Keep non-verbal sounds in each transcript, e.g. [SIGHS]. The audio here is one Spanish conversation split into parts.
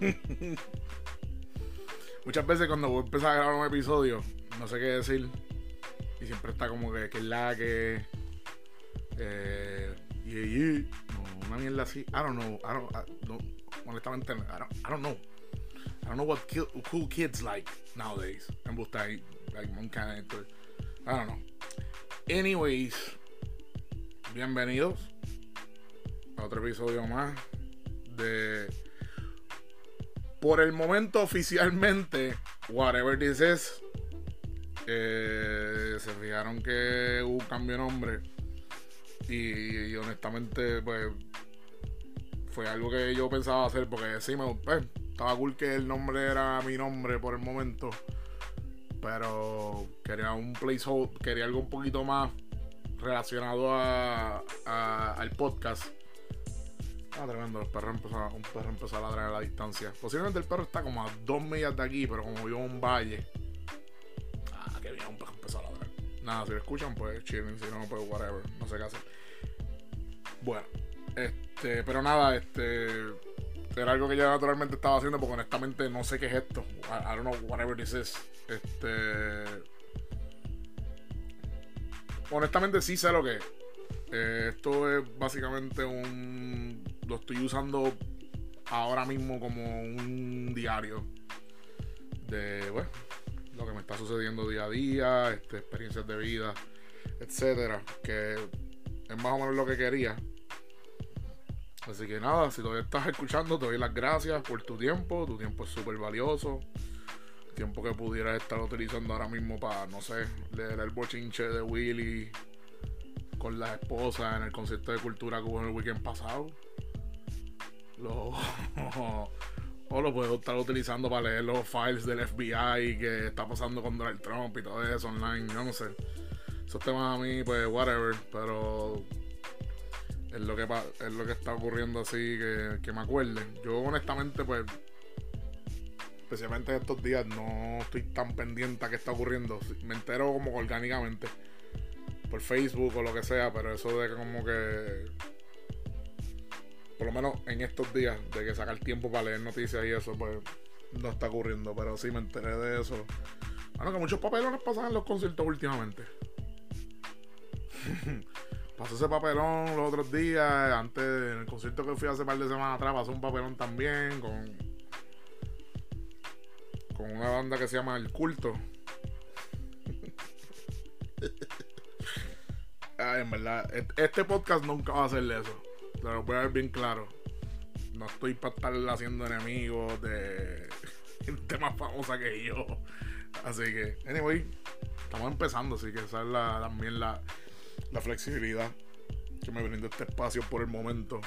[LAUGHS] Muchas veces cuando voy a empezar a grabar un episodio, no sé qué decir. Y siempre está como que, que es la que. Eh, una mierda así. I don't know. I don't, I, no, honestamente, I don't, I don't know. I don't know what ki- cool kids like nowadays. Gusta ahí, like, I don't know. Anyways, bienvenidos a otro episodio más de. Por el momento, oficialmente, Whatever This Is. eh, se fijaron que hubo un cambio de nombre. Y, honestamente, pues. Fue algo que yo pensaba hacer porque sí me pues, estaba cool que el nombre era mi nombre por el momento. Pero quería un placeholder, quería algo un poquito más relacionado a- al podcast. Ah, tremendo, los perros empezaron, un perro empezó a ladrar a la distancia. Posiblemente el perro está como a dos millas de aquí, pero como vivo en un valle. Ah, qué bien, un perro empezó a ladrar. Nada, si lo escuchan, pues chilling, si no, pues whatever, no sé qué hacer. Bueno, este, pero nada, este. Era algo que yo naturalmente estaba haciendo porque honestamente no sé qué es esto. I, I don't know whatever this is. Este. Honestamente sí sé lo que es. Eh, esto es básicamente un. Lo estoy usando ahora mismo como un diario. De, bueno, lo que me está sucediendo día a día, este, experiencias de vida, etcétera. Que es más o menos lo que quería. Así que nada, si todavía estás escuchando, te doy las gracias por tu tiempo. Tu tiempo es súper valioso. Tiempo que pudieras estar utilizando ahora mismo para, no sé, leer el bochinche de Willy con la esposa en el concierto de cultura que hubo en el weekend pasado. Lo, [LAUGHS] o lo puedo estar utilizando para leer los files del FBI que está pasando con Donald Trump y todo eso online. Yo no sé. Esos temas a mí, pues, whatever. Pero es lo que es lo que está ocurriendo así que, que me acuerde. Yo honestamente pues especialmente estos días no estoy tan pendiente a qué está ocurriendo. Me entero como orgánicamente por Facebook o lo que sea, pero eso de como que por lo menos en estos días de que sacar tiempo para leer noticias y eso pues no está ocurriendo, pero sí me enteré de eso. Bueno, que muchos papelones pasan en los conciertos últimamente. [LAUGHS] Pasó ese papelón los otros días. Antes, en el concierto que fui hace par de semanas atrás, pasó un papelón también con. Con una banda que se llama El Culto. [LAUGHS] Ay, en verdad, et- este podcast nunca va a hacerle eso. Lo voy a ver bien claro. No estoy para estar haciendo enemigos de [LAUGHS] gente más famosa que yo. Así que, anyway, estamos empezando, así que esa es la, también la, la flexibilidad que me brinda este espacio por el momento.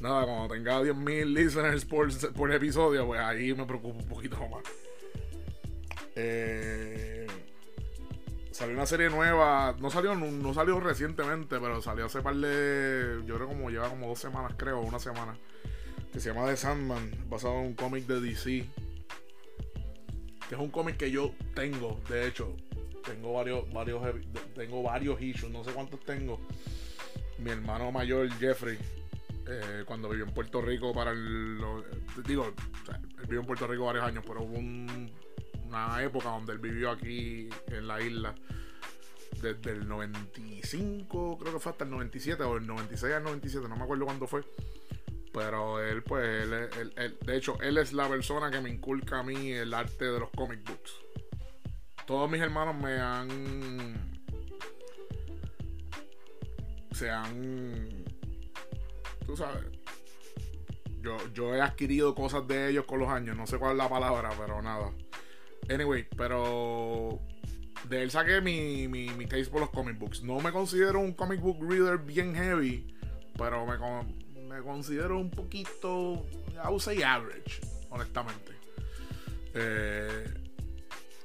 Nada, cuando tenga 10.000 listeners por, por episodio, pues ahí me preocupo un poquito más. Eh, salió una serie nueva, no salió, no, salió recientemente, pero salió hace par de, yo creo como lleva como dos semanas, creo, una semana, que se llama The Sandman, basado en un cómic de DC. Que es un cómic que yo tengo, de hecho, tengo varios, varios, tengo varios issues, no sé cuántos tengo. Mi hermano mayor, Jeffrey, eh, cuando vivió en Puerto Rico para el. digo, él vivió en Puerto Rico varios años, pero hubo un- una época donde él vivió aquí en la isla. Desde el 95, creo que fue hasta el 97, o el 96 al 97, no me acuerdo cuándo fue. Pero él, pues, él, él- de hecho, él es la persona que me inculca a mí el arte de los comic books. Todos mis hermanos me han. Se han. Tú sabes. Yo, yo he adquirido cosas de ellos con los años. No sé cuál es la palabra, pero nada. Anyway, pero. De él saqué mi, mi, mi taste por los comic books. No me considero un comic book reader bien heavy. Pero me, me considero un poquito. I would say average, honestamente. Eh,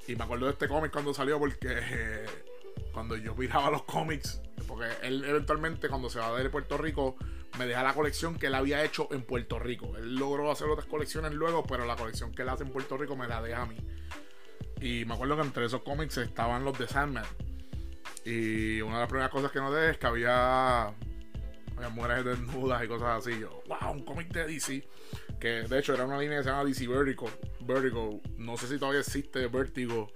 y me acuerdo de este cómic cuando salió porque [LAUGHS] cuando yo miraba los cómics, porque él eventualmente cuando se va de Puerto Rico me deja la colección que él había hecho en Puerto Rico. Él logró hacer otras colecciones luego, pero la colección que él hace en Puerto Rico me la deja a mí. Y me acuerdo que entre esos cómics estaban los de Sandman. Y una de las primeras cosas que noté es que había, había mujeres desnudas y cosas así. Yo, wow, un cómic de DC. que de hecho era una línea que se llama DC Vertigo. Vertigo. No sé si todavía existe Vertigo.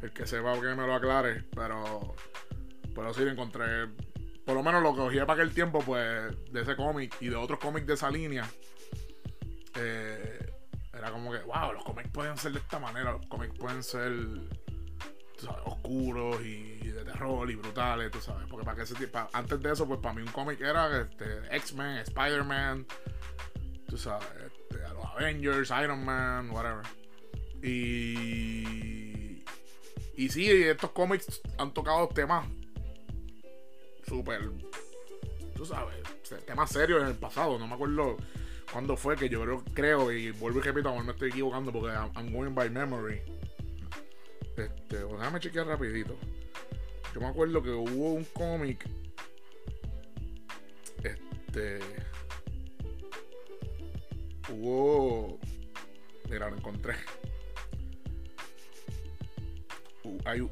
El que sepa que me lo aclare. Pero. Pero sí lo encontré. Por lo menos lo que cogí para aquel tiempo, pues, de ese cómic y de otros cómics de esa línea. Eh, como que, wow, los cómics pueden ser de esta manera. Los cómics pueden ser oscuros y de terror y brutales, tú sabes. Porque para que ese tipo, antes de eso, pues para mí un cómic era este, X-Men, Spider-Man, tú sabes, este, los Avengers, Iron Man, whatever. Y. Y sí, estos cómics han tocado temas súper. Tú sabes, temas serios en el pasado. No me acuerdo cuándo fue que yo creo, creo y vuelvo y repito, a me estoy equivocando porque I'm going by memory este, déjame chequear rapidito. Yo me acuerdo que hubo un cómic. Este. Hubo. Mira, lo encontré.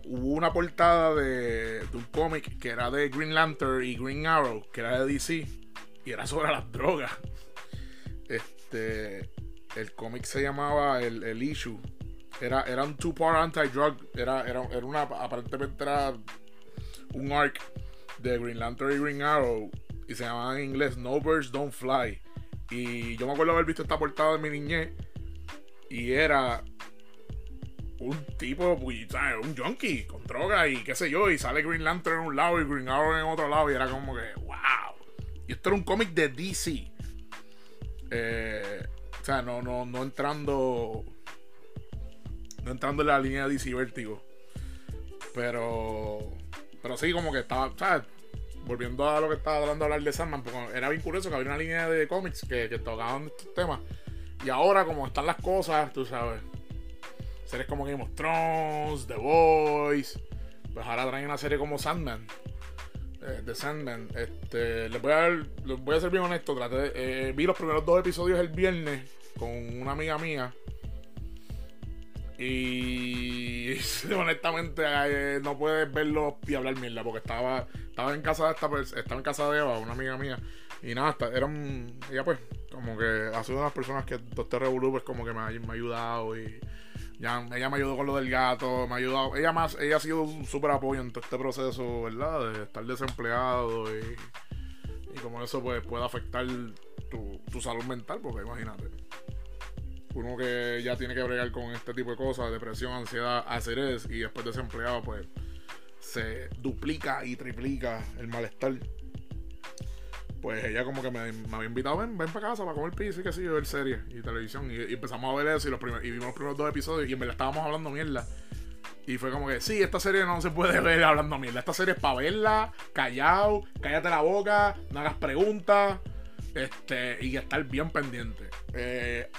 hubo una portada de, de un cómic que era de Green Lantern y Green Arrow, que era de DC, y era sobre las drogas. Este. El cómic se llamaba el, el Issue era, era un two-part anti-drug. Era, era, era una. Aparentemente era un arc de Green Lantern y Green Arrow. Y se llamaba en inglés No Birds Don't Fly. Y yo me acuerdo haber visto esta portada de mi niñez. Y era un tipo, pues, un junkie con droga y qué sé yo. Y sale Green Lantern en un lado y Green Arrow en otro lado. Y era como que, wow. Y esto era un cómic de DC. Eh, o sea, no, no, no entrando no entrando en la línea de DC Vertigo. Pero. Pero sí, como que estaba. ¿sabes? Volviendo a lo que estaba hablando hablar de Sandman, porque era bien curioso que había una línea de cómics que, que tocaban estos temas. Y ahora, como están las cosas, tú sabes. Series como Game of Thrones, The Voice. Pues ahora traen una serie como Sandman. Eh, Sandman. Este, les voy a, les voy a ser bien honesto. Traté, eh, vi los primeros dos episodios el viernes con una amiga mía. Y [LAUGHS] honestamente eh, no puedes verlo y hablar mierda porque estaba estaba en casa de esta estaba en casa de Eva, una amiga mía y nada, eran ella pues como que ha sido una de las personas que este revolú pues como que me ha, ayudado y ella me ayudó con lo del gato, me ayudado, ella más ella ha sido un súper apoyo en todo este proceso, ¿verdad? De estar desempleado y, y como eso pues puede afectar tu, tu salud mental porque imagínate uno que ya tiene que bregar con este tipo de cosas, depresión, ansiedad, es y después desempleado, pues se duplica y triplica el malestar. Pues ella como que me, había invitado, ven, ven para casa para comer pizza y que sí, ver series y televisión. Y, empezamos a ver eso y, los y vimos los primeros dos episodios y en verdad estábamos hablando mierda. Y fue como que, sí, esta serie no se puede [LAUGHS] ver hablando mierda. Esta serie es para verla, callado, cállate la boca, no hagas preguntas este, y estar bien pendiente. Eh,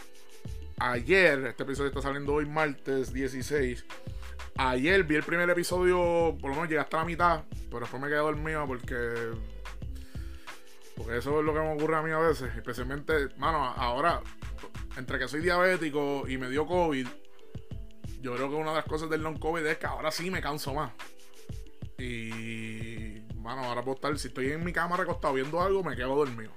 ayer, este episodio está saliendo hoy martes 16. Ayer vi el primer episodio, por lo menos llegué hasta la mitad, pero después me quedé dormido porque. Porque eso es lo que me ocurre a mí a veces. Especialmente, mano, ahora, entre que soy diabético y me dio COVID, yo creo que una de las cosas del non-COVID es que ahora sí me canso más. Y, mano, ahora puedo estar, si estoy en mi cama recostado viendo algo, me quedo dormido.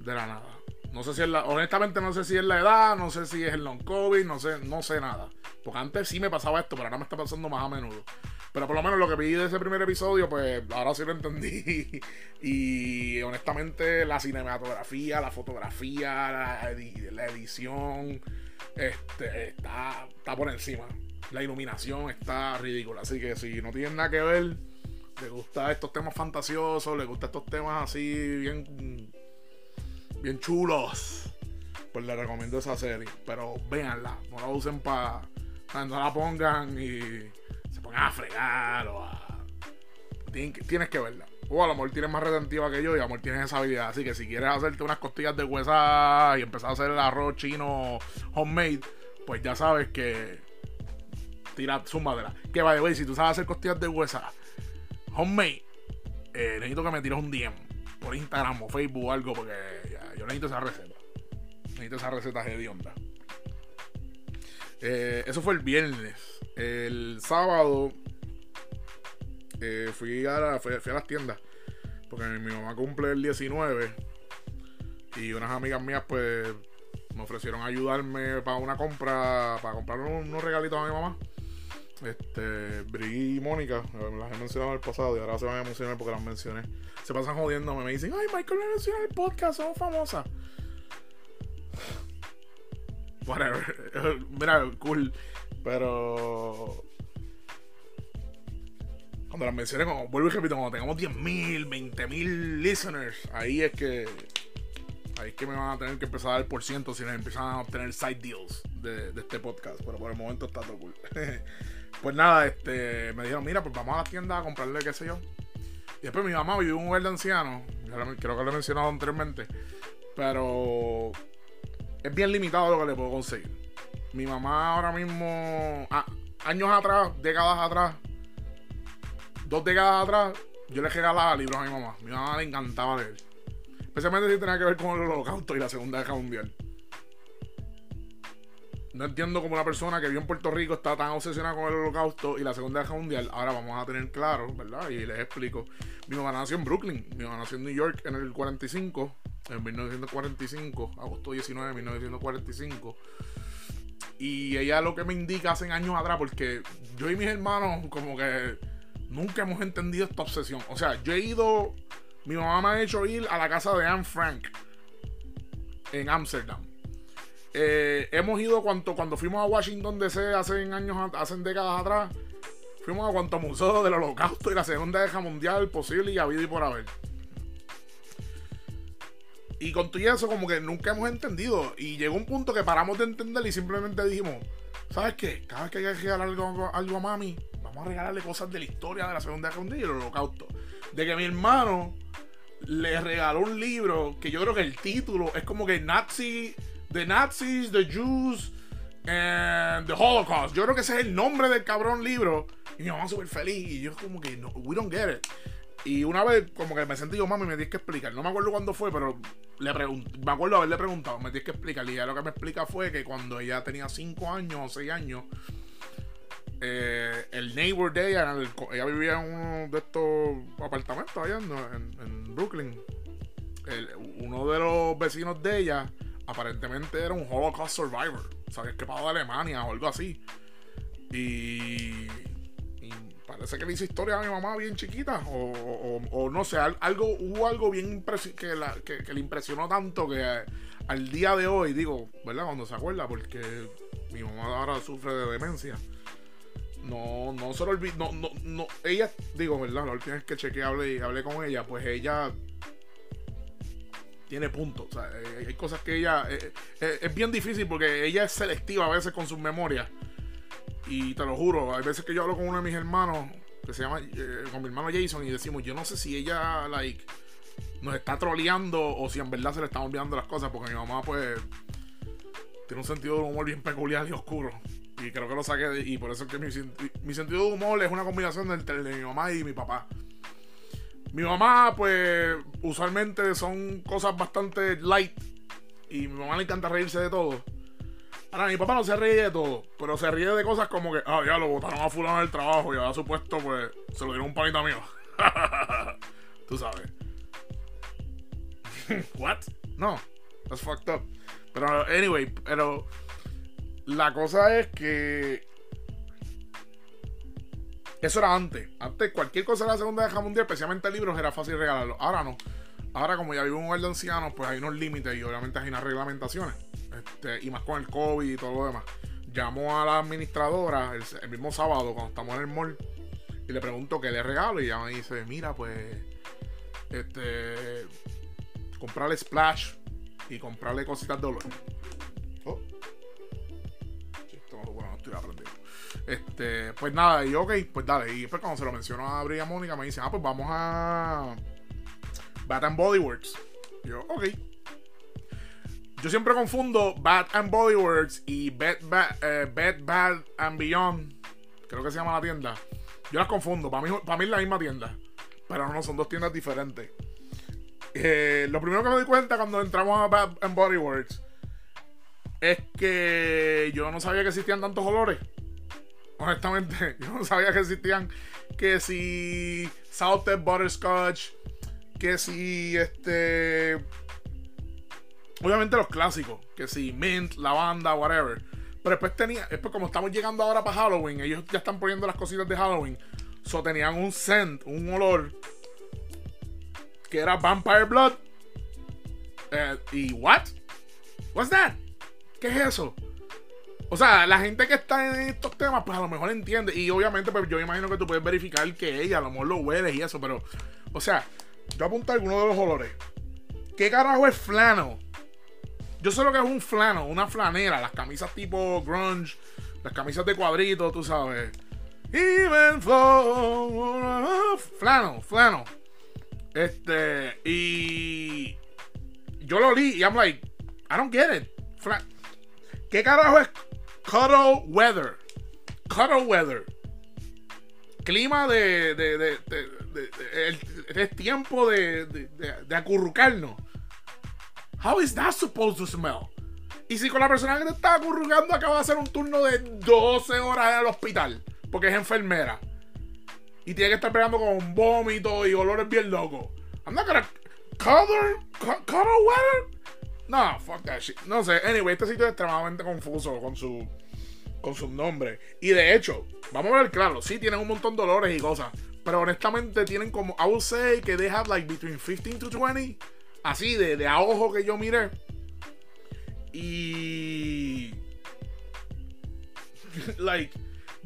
De la nada. No sé si es la, honestamente no sé si es la edad, no sé si es el long COVID, no sé, no sé nada. Porque antes sí me pasaba esto, pero ahora me está pasando más a menudo. Pero por lo menos lo que vi de ese primer episodio, pues ahora sí lo entendí. [LAUGHS] y honestamente, la cinematografía, la fotografía, la, edición, este, está, está por encima. La iluminación está ridícula. Así que si no tienen nada que ver, le gusta estos temas fantasiosos, le gusta estos temas así bien bien chulos. Pues les recomiendo esa serie. Pero véanla, no la usen para. No la pongan y se pongan a fregar o a. Tienes que verla. O a lo mejor tienes más retentiva que yo y a lo mejor tienes esa habilidad. Así que si quieres hacerte unas costillas de huesa y empezar a hacer el arroz chino homemade, pues ya sabes que. Tira su madera. Que vaya, güey, si tú sabes hacer costillas de huesa homemade, eh, necesito que me tires un DM por Instagram o Facebook o algo porque yo necesito esa receta. Necesito esa receta de onda. Eh, eso fue el viernes. El sábado eh, fui, a las tiendas. Porque mi mamá cumple el 19. Y unas amigas mías, pues, me ofrecieron ayudarme para una compra, para comprar unos regalitos a mi mamá. Este, Bri y Mónica, las he mencionado en el pasado y ahora se van a emocionar porque las mencioné. Se pasan jodiéndome, me dicen, ay, Michael me menciona el podcast, somos famosas. [SIGHS] Whatever. [LAUGHS] Mira, cool. Pero. Cuando las mencioné, como vuelvo y repito, cuando tengamos 10.000, 20.000 listeners, ahí es que. Ahí es que me van a tener que empezar a dar por ciento si les empiezan a obtener side deals de, este podcast. Pero por el momento está todo cool. [LAUGHS] Pues nada, este, me dijeron, mira, pues vamos a la tienda a comprarle qué sé yo. Y después mi mamá vive en un hogar de ancianos, creo que lo he mencionado anteriormente, pero es bien limitado lo que le puedo conseguir. Mi mamá ahora mismo, años atrás, décadas atrás, dos décadas atrás, yo le regalaba libros a mi mamá. Mi mamá le encantaba leer. Especialmente si tenía que ver con el holocausto y la Segunda Guerra Mundial. No entiendo cómo una persona que vive en Puerto Rico está tan obsesionada con el holocausto y la Segunda Guerra Mundial. Ahora vamos a tener claro, ¿verdad? Y les explico. Mi mamá nació en Brooklyn. Mi mamá nació en New York en el 45. En 1945. Agosto 19 de 1945. Y ella lo que me indica hace años atrás, porque yo y mis hermanos como que nunca hemos entendido esta obsesión. O sea, yo he ido... Mi mamá me ha hecho ir a la casa de Anne Frank en Amsterdam eh, hemos ido cuanto, cuando fuimos a Washington DC hace años, hace décadas atrás. Fuimos a cuanto museo del holocausto y la segunda guerra mundial posible y habido y por haber. Y con todo eso, como que nunca hemos entendido. Y llegó un punto que paramos de entender y simplemente dijimos: ¿Sabes qué? Cada vez que hay que regalar algo, algo a mami, vamos a regalarle cosas de la historia de la Segunda Guerra Mundial y el Holocausto. De que mi hermano le regaló un libro que yo creo que el título es como que Nazi The Nazis, The Jews and the Holocaust. Yo creo que ese es el nombre del cabrón libro. Y mi mamá súper feliz. Y yo como que, no, we don't get it. Y una vez como que me sentí yo, mami, me tienes que explicar. No me acuerdo cuándo fue, pero le me acuerdo haberle preguntado, me tienes que explicar. Y ella lo que me explica fue que cuando ella tenía 5 años o 6 años, eh, el neighbor de ella, ella vivía en uno de estos apartamentos allá en, Brooklyn. uno de los vecinos de ella aparentemente era un Holocaust survivor. O sea, que escapado de Alemania o algo así. Y, parece que le hizo historia a mi mamá bien chiquita. O, no sé, algo, hubo algo bien que, que, le impresionó tanto que al día de hoy, digo, ¿verdad? Cuando se acuerda, porque mi mamá ahora sufre de demencia. No, no se lo olvidó. No, no, no, ella, digo, ¿verdad? La última vez que chequeé hablé, hablé con ella, pues ella tiene puntos. O sea, eh, hay cosas que ella. Eh, eh, es bien difícil porque ella es selectiva a veces con sus memorias. Y te lo juro, hay veces que yo hablo con uno de mis hermanos, que se llama. con mi hermano Jason, y decimos, yo no sé si ella, like. Nos está troleando o si en verdad se le están olvidando las cosas, porque mi mamá, pues. Tiene un sentido de humor bien peculiar y oscuro. Y creo que lo saqué Y por eso es que mi, mi sentido de humor es una combinación entre de mi mamá y mi papá. Mi mamá, pues, usualmente son cosas bastante light. Y mi mamá le encanta reírse de todo. Ahora, mi papá no se ríe de todo, pero se ríe de cosas como que, ah, ya lo botaron a fulano del trabajo y ahora supuesto, pues, se lo dieron un panito mío. [LAUGHS] Tú sabes. [LAUGHS] What? No, that's fucked up. Pero, anyway, pero la cosa es que eso era antes. Antes, cualquier cosa de la Segunda Guerra Mundial, especialmente libros, era fácil regalarlo. Ahora no. Ahora, como ya vivo en un hogar de ancianos, pues hay unos límites y obviamente hay unas reglamentaciones. Este, y más con el COVID y todo lo demás. Llamo a la administradora el, mismo sábado, cuando estamos en el mall, y le pregunto qué le regalo. Y ella me dice: Mira, pues. Este. Comprarle splash y comprarle cositas de olor. Oh. Este, pues nada, y ok, pues dale. Y después cuando se lo mencionó a Bria Mónica, me dice, ah, pues vamos a Bat Body Works. yo, ok. Yo siempre confundo Bat and Body Works y Bed, eh, Bad and Beyond. Creo que se llama la tienda. Yo las confundo. Para mí, para mí es la misma tienda. Pero no, son dos tiendas diferentes. Eh, lo primero que me di cuenta cuando entramos a Bad and Body Works es que yo no sabía que existían tantos olores honestamente, [LAUGHS] yo no sabía que existían que si Salted Butterscotch, que si este Obviamente los clásicos, que si mint, lavanda, whatever. Pero después tenía, después como estamos llegando ahora para Halloween, ellos ya están poniendo las cositas de Halloween. So tenían un scent, un olor que era Vampire Blood. Eh, ¿Y what? What's that? ¿Qué es eso? O sea, la gente que está en estos temas, pues a lo mejor entiende. Y obviamente, pues yo imagino que tú puedes verificar que ella, a lo mejor lo hueles y eso, pero. O sea, yo apunto algunos de los olores. ¿Qué carajo es flano? Yo sé lo que es un flano, una flanera, las camisas tipo grunge, las camisas de cuadritos, tú sabes. Even flano, flano. Este, y yo lo li y I'm like, I don't get it. ¿Qué carajo es cuddle weather? Cuddle weather. Clima de, de, de, de es tiempo de, de, acurrucarnos. How is that supposed to smell? Y si con la persona que te está acurrucando acaba de hacer un turno de 12 horas en el hospital, porque es enfermera, y tiene que estar pegando con vómito y olores bien locos. I'm not gonna color, color weather. No, fuck that shit. No sé. Anyway, este sitio es extremadamente confuso con su con sus nombres. Y de hecho, vamos a ver claro, sí tienen un montón de olores y cosas. Pero honestamente tienen como, I would say que they have like between 15 to 20 así de, de a ojo que yo miré. Y. like,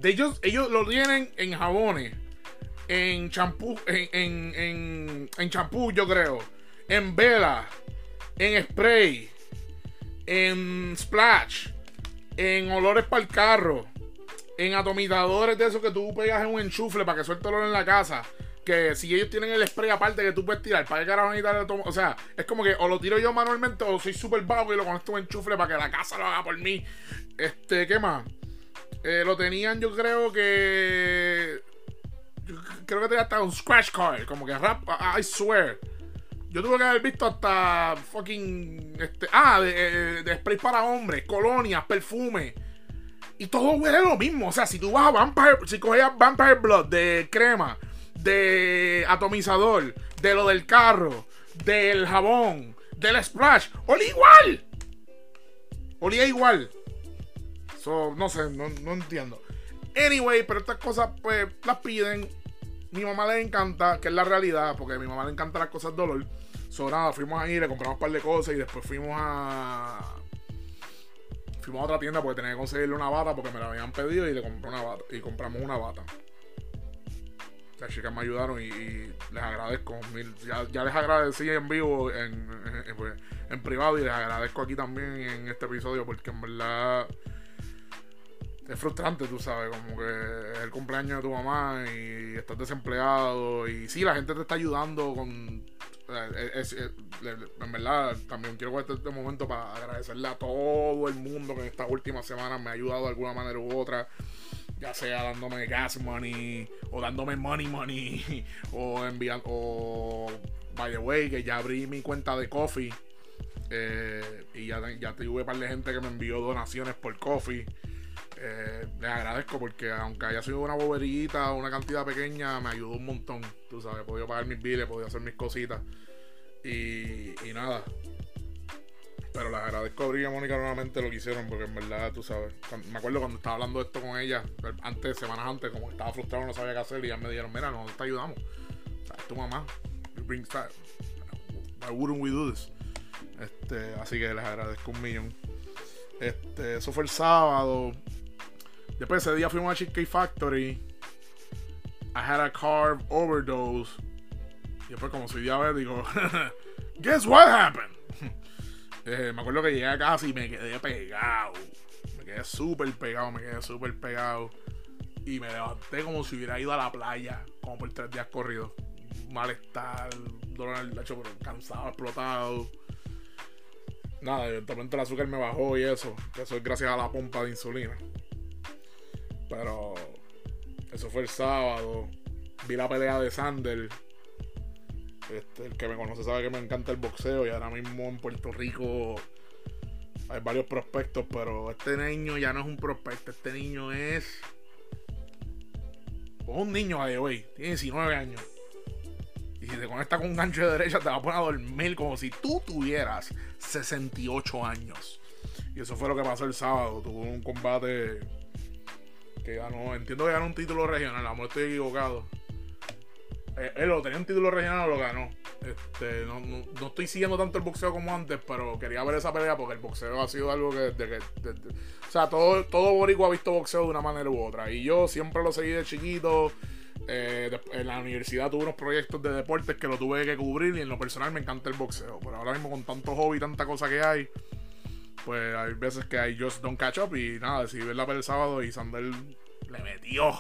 ellos, ellos lo tienen en jabones, en champú, en, en, en, champú, yo creo, en vela, en spray, en splash, en olores para el carro, en atomizadores de esos que tú pegas en un enchufle para que suelte olor en la casa que si ellos tienen el spray aparte que tú puedes tirar, ¿para qué carajo necesitas O sea, es como que o lo tiro yo manualmente o soy súper vago y lo conecto en enchufle para que la casa lo haga por mí. Este, ¿qué más? Eh, lo tenían, yo creo que. creo que tenía hasta un scratch card, como que rap, I swear. Yo tuve que haber visto hasta fucking. Este, ah, de, de spray para hombres, colonias, perfume. Y todo huele lo mismo. O sea, si tú vas a Vampire. Si cogías Vampire Blood de crema de atomizador, de lo del carro, del jabón, del splash, olía igual. Olía igual. So, no sé, no, entiendo. Anyway, pero estas cosas pues las piden. Mi mamá le encanta, que es la realidad, porque a mi mamá le encantan las cosas dolor. So, nada, fuimos ahí, le compramos un par de cosas y después fuimos a. Fuimos a otra tienda porque tenía que conseguirle una bata porque me la habían pedido y le compré una bata. Y compramos una bata las chicas me ayudaron y, les agradezco. Ya, les agradecí en vivo, pues, en, privado y les agradezco aquí también en este episodio porque en verdad es frustrante, tú sabes, como que es el cumpleaños de tu mamá y estás desempleado y sí, la gente te está ayudando con... en verdad, también quiero guardar este momento para agradecerle a todo el mundo que en estas últimas semanas me ha ayudado de alguna manera u otra ya sea dándome gas money o dándome money money [LAUGHS] o enviando o by the way que ya abrí mi cuenta de coffee eh, y ya, ya tuve un par de gente que me envió donaciones por coffee eh, les agradezco porque aunque haya sido una boberita una cantidad pequeña me ayudó un montón tú sabes he podido pagar mis billes he podido hacer mis cositas y nada pero les agradezco a Brilla Mónica nuevamente lo que hicieron, porque en verdad, tú sabes, me acuerdo cuando estaba hablando esto con ella, antes, semanas antes, como estaba frustrado, no sabía qué hacer, y ellas me dijeron, mira, nosotros te ayudamos. O sea, es tu mamá. Bring Why wouldn't we do this? Este, así que les agradezco un millón. Este, eso fue el sábado. Después ese día fuimos a Cheesecake Factory. I had a carb overdose. Y después, como soy diabético, [LAUGHS] guess what happened? Eh, me acuerdo que llegué a casa y me quedé pegado. Me quedé súper pegado, me quedé súper pegado. Y me levanté como si hubiera ido a la playa, como por tres días corridos. Malestar, dolor en el lecho, pero cansado, explotado. Nada, evidentemente el azúcar me bajó y eso. Eso es gracias a la pompa de insulina. Pero eso fue el sábado. Vi la pelea de Sander este, el que me conoce sabe que me encanta el boxeo y ahora mismo en Puerto Rico hay varios prospectos, pero este niño ya no es un prospecto, este niño es... un niño ahí, hoy, tiene 19 años. Y si te conectas con un gancho de derecha, te va a poner a dormir como si tú tuvieras 68 años. Y eso fue lo que pasó el sábado. Tuvo un combate que ganó. Entiendo que ganó un título regional. A lo mejor estoy equivocado. Eh, él lo tenía un título regional lo ganó. Este, no, no, estoy siguiendo tanto el boxeo como antes, pero quería ver esa pelea porque el boxeo ha sido algo que desde que. o sea, todo, todo Boricua ha visto boxeo de una manera u otra. Y yo siempre lo seguí de chiquito. Eh, en la universidad tuve unos proyectos de deportes que lo tuve que cubrir y en lo personal me encanta el boxeo. Pero ahora mismo con tanto hobby tanta cosa que hay, pues hay veces que hay just don't catch up y nada, decidí verla para el sábado y Sandel le metió.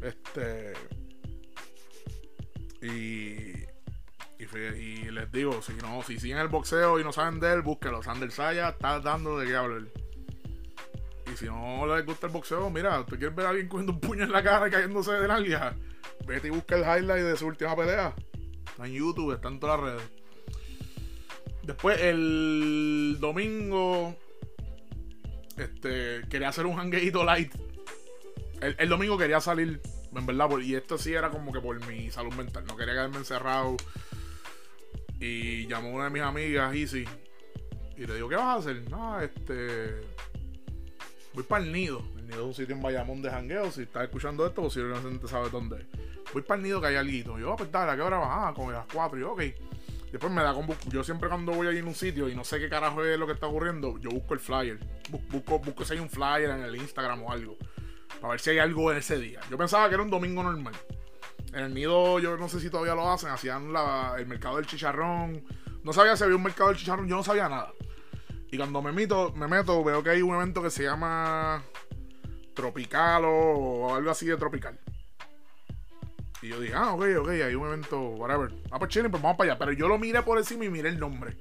Este. Y, y, les digo, si no, si siguen el boxeo y no saben de él, búsquelo. Sander Saya está dando de qué hablar. Y si no les gusta el boxeo, mira, ¿tú quieres ver a alguien cogiendo un puño en la cara y cayéndose de nalga? Vete y busca el highlight de su última pelea. Está en YouTube, está en todas las redes. Después, el domingo, este, quería hacer un hangueito light. El, domingo quería salir, en verdad, y esto sí era como que por mi salud mental. No quería quedarme encerrado. Y llamó una de mis amigas, Easy, y le digo, ¿qué vas a hacer? No, este Voy para el nido. El nido es un sitio en Bayamón de jangueo. Si estás escuchando esto, posiblemente sabes dónde es. Voy para el nido que hay algo. Yo, ah, pues dale, ¿a qué hora vas? Ah, como las 4. Y yo, ok. Después me da con Yo siempre cuando voy ahí en un sitio y no sé qué carajo es lo que está ocurriendo, yo busco el flyer. Busco, busco si hay un flyer en el Instagram o algo. Para ver si hay algo en ese día. Yo pensaba que era un domingo normal. En el nido, yo no sé si todavía lo hacen. Hacían el mercado del chicharrón. No sabía si había un mercado del chicharrón. Yo no sabía nada. Y cuando me meto, me meto, veo que hay un evento que se llama Tropical o algo así de Tropical. Y yo dije, ah, ok, ok, hay un evento, whatever. Ah, pues chile, pues vamos para allá. Pero yo lo miré por encima y miré el nombre.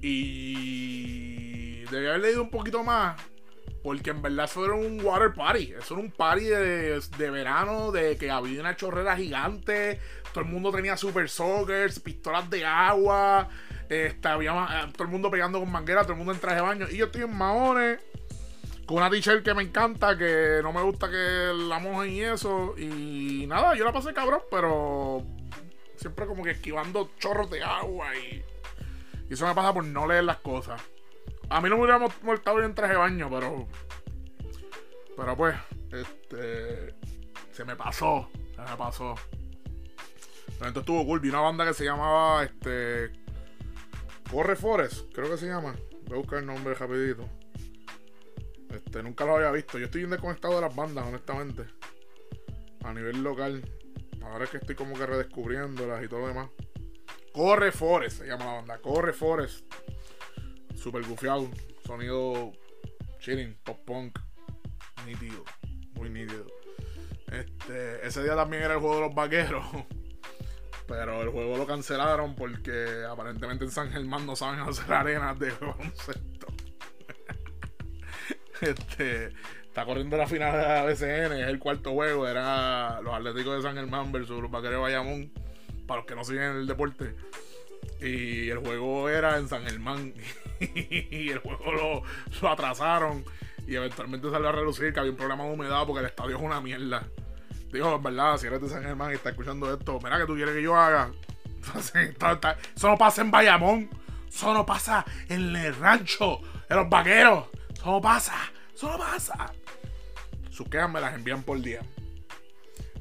Y debía haber leído un poquito más. Porque en verdad eso era un water party. Eso era un party de, de verano, de que había una chorrera gigante. Todo el mundo tenía super sockers, pistolas de agua. Este, eh, todo el mundo pegando con manguera, todo el mundo en traje de baño. Y yo estoy en maones, con una t-shirt que me encanta, que no me gusta que la mojen y eso. Y nada, yo la pasé cabrón, pero siempre como que esquivando chorros de agua y, y eso me pasa por no leer las cosas. A mí no me hubiera muerto bien en traje de baño, pero. Pero pues, este. Se me pasó. Se me pasó. Entonces estuvo cool. Vi una banda que se llamaba este, Corre Forest, creo que se llama. Voy a buscar el nombre rapidito. Este, nunca lo había visto. Yo estoy bien desconectado de las bandas, honestamente. A nivel local. Ahora es que estoy como que redescubriéndolas y todo lo demás. Corre Forest se llama la banda. Corre Forest. Super gufiado. Sonido chilling, pop punk. Nítido. Muy nítido. Este, ese día también era el juego de los vaqueros. [LAUGHS] Pero el juego lo cancelaron porque aparentemente en San Germán no saben hacer arenas de baloncesto. [LAUGHS] este, está corriendo la final de la BCN, es el cuarto juego. Era los Atléticos de San Germán versus los Vaqueros de Bayamón. Para los que no siguen el deporte. Y el juego era en San Germán. [LAUGHS] y el juego lo, lo atrasaron. Y eventualmente salió a relucir que había un problema de humedad porque el estadio es una mierda. Digo, en verdad, si eres de San Germán y estás escuchando esto, mira que tú quieres que yo haga. [LAUGHS] Eso no pasa en Bayamón. Eso no pasa en el rancho de los vaqueros. Eso no pasa. Eso no pasa. Sus quejas me las envían por día.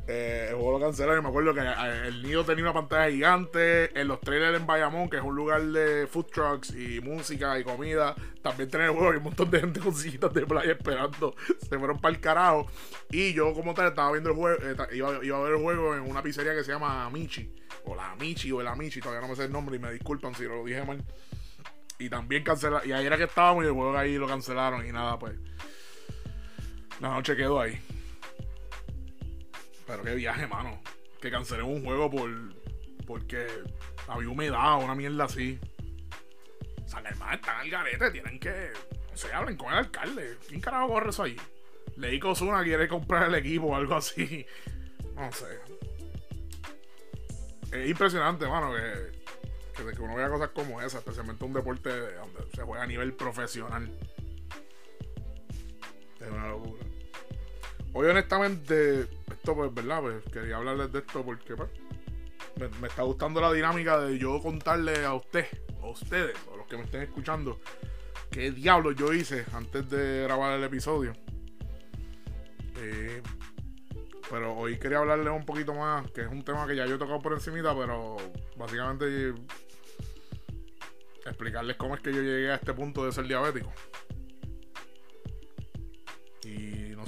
Eh, el juego lo cancelaron me acuerdo que eh, el nido tenía una pantalla gigante. En los trailers en Bayamón, que es un lugar de food trucks y música y comida, también tenía el juego y un montón de gente con sillitas de playa esperando. Se fueron para el carajo. Y yo, como tal, estaba viendo el juego, eh, iba, a ver el juego en una pizzería que se llama Michi, o la Michi, o el Amichi, todavía no me sé el nombre y me disculpan si lo dije mal. Y también cancelaron. Y ahí era que estábamos y el juego ahí lo cancelaron y nada, pues. La noche quedó ahí. Pero qué viaje, mano. Que cancelé un juego por. Porque había humedad o una mierda así. San Germán están al garete, tienen que. No sé, hablen con el alcalde. ¿Quién carajo corre eso ahí? Leí que Osuna quiere comprar el equipo o algo así. [LAUGHS] No sé. Es impresionante, mano, que, que, uno vea cosas como esa, especialmente un deporte donde se juega a nivel profesional. Es una locura. Hoy honestamente, pues, ¿verdad? Pues quería hablarles de esto porque, pues, me, está gustando la dinámica de yo contarle a usted, a ustedes, a los que me estén escuchando, qué diablo yo hice antes de grabar el episodio. Eh, pero hoy quería hablarle un poquito más, que es un tema que ya yo he tocado por encimita, pero básicamente explicarles cómo es que yo llegué a este punto de ser diabético.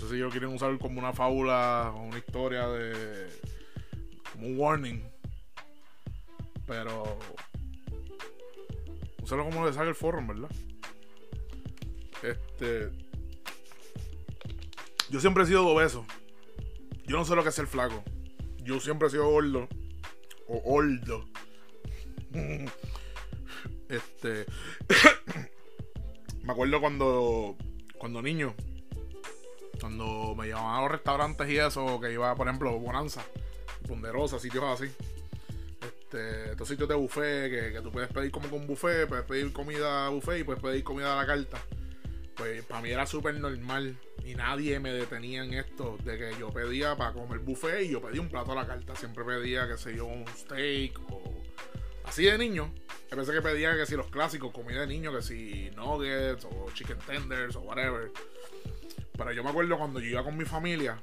Sé si ellos quieren usar como una fábula o una historia de. como un warning. Pero. Usarlo como le sale el foro, ¿verdad? Este. Yo siempre he sido obeso. Yo no sé lo que es ser flaco. Yo siempre he sido gordo. O gordo. [LAUGHS] Este. [COUGHS] me acuerdo cuando. Cuando niño. Cuando me llevaban a los restaurantes y eso, que iba, por ejemplo, Bonanza, Ponderosa, sitios así. Este, estos sitios de buffet, que, que tú puedes pedir como con buffet, puedes pedir comida buffet y puedes pedir comida a la carta. Pues para mí era súper normal y nadie me detenía en esto de que yo pedía para comer buffet y yo pedía un plato a la carta. Siempre pedía, que sé yo, un steak o así de niño. A veces que pedía que si los clásicos, comida de niño, que si nuggets o chicken tenders o whatever. Pero yo me acuerdo cuando yo iba con mi familia,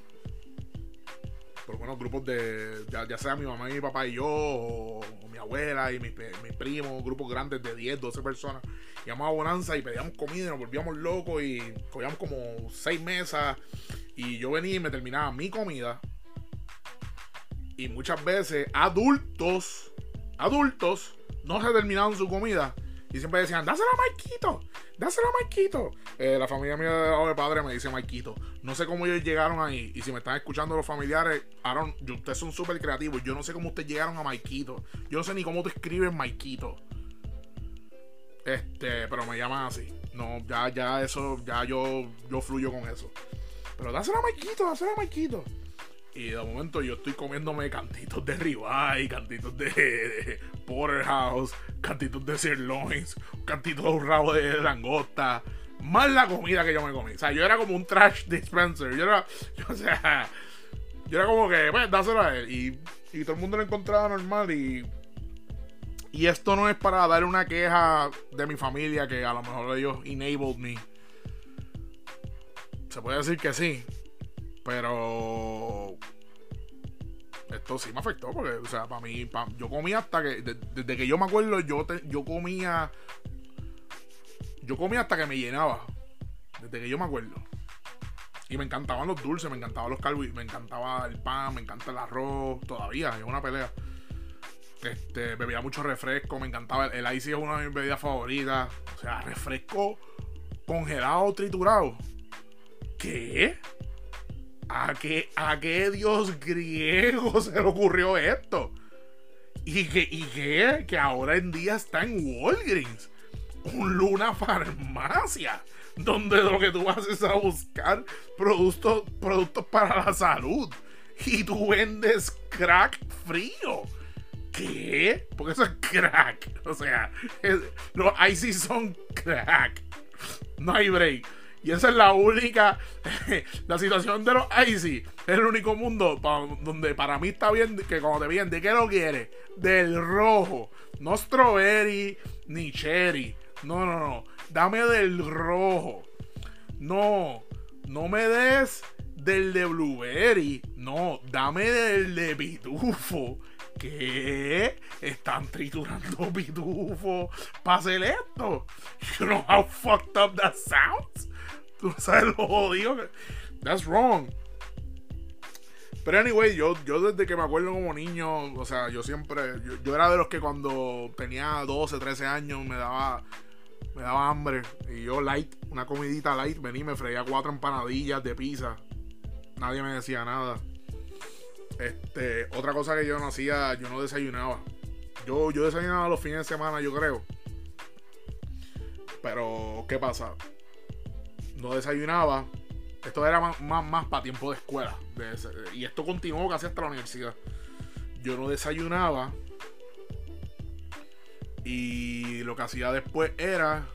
por buenos grupos de, ya, sea mi mamá y mi papá y yo, o, mi abuela y mis, mis, primos, grupos grandes de 10, 12 personas, íbamos a Bonanza y pedíamos comida y nos volvíamos locos y cogíamos como 6 mesas y yo venía y me terminaba mi comida. Y muchas veces adultos, adultos, no se terminaban su comida y siempre decían, dásela a Maikito, dásela a Maikito. Eh, la familia mía de padre me dice Maikito. No sé cómo ellos llegaron ahí. Y si me están escuchando los familiares, Aaron, ustedes son súper creativos. Yo no sé cómo ustedes llegaron a Maikito. Yo no sé ni cómo te escribes Maikito. Este, pero me llaman así. No, ya, ya eso, ya yo, yo fluyo con eso. Pero dásela a Maikito, dásela a Maikito. Y de momento yo estoy comiéndome cantitos de ribeye, cantitos de, porterhouse, cantitos de sirloins, cantitos de un rabo de langosta. Más la comida que yo me comí. O sea, yo era como un trash dispenser. Yo era, o sea, yo era como que, pues, dáselo a él. Y, y todo el mundo lo encontraba normal y y esto no es para dar una queja de mi familia que a lo mejor ellos enabled me. Se puede decir que sí. Pero esto sí me afectó porque, o sea, para mí, yo comía hasta que, desde que yo me acuerdo, yo, yo comía, yo comía hasta que me llenaba, desde que yo me acuerdo. Y me encantaban los dulces, me encantaban los carbohidratos, me encantaba el pan, me encanta el arroz, todavía, es una pelea. Este, bebía mucho refresco, me encantaba. El, el icy es una de mis bebidas favoritas. O sea, refresco congelado, triturado. ¿Qué? ¿A qué, ¿A qué dios griego [LAUGHS] se le ocurrió esto? ¿Y que, y qué? Que ahora en día está en Walgreens. Un Luna Farmacia. Donde lo que tú vas es a buscar productos, productos para la salud. Y tú vendes crack frío. ¿Qué? Porque eso es crack. O sea, los IC son crack. No hay break. Y esa es la única. [LAUGHS] la situación de los Icy es el único mundo donde para mí está bien que cuando te vienen, ¿de qué lo quieres? Del rojo. No strawberry ni cherry. No, no, no. Dame del rojo. No. No me des del de blueberry. No. Dame del de pitufo. ¿Qué? Están triturando [LAUGHS] pitufo para hacer esto. You know how fucked up that sounds? Tú sabes [LAUGHS] lo jodido. That's wrong. Pero anyway, yo, yo desde que me acuerdo como niño, o sea, yo siempre, yo, era de los que cuando tenía 12, 13 años me daba, me daba hambre. Y yo light, una comidita light, vení, me freía cuatro empanadillas de pizza. Nadie me decía nada. Este, otra cosa que yo no hacía, yo no desayunaba. Yo, yo desayunaba los fines de semana, yo creo. Pero, ¿qué pasa? No desayunaba. Esto era más, más, para tiempo de escuela. y esto continuó casi hasta la universidad. Yo no desayunaba. Y lo que hacía después era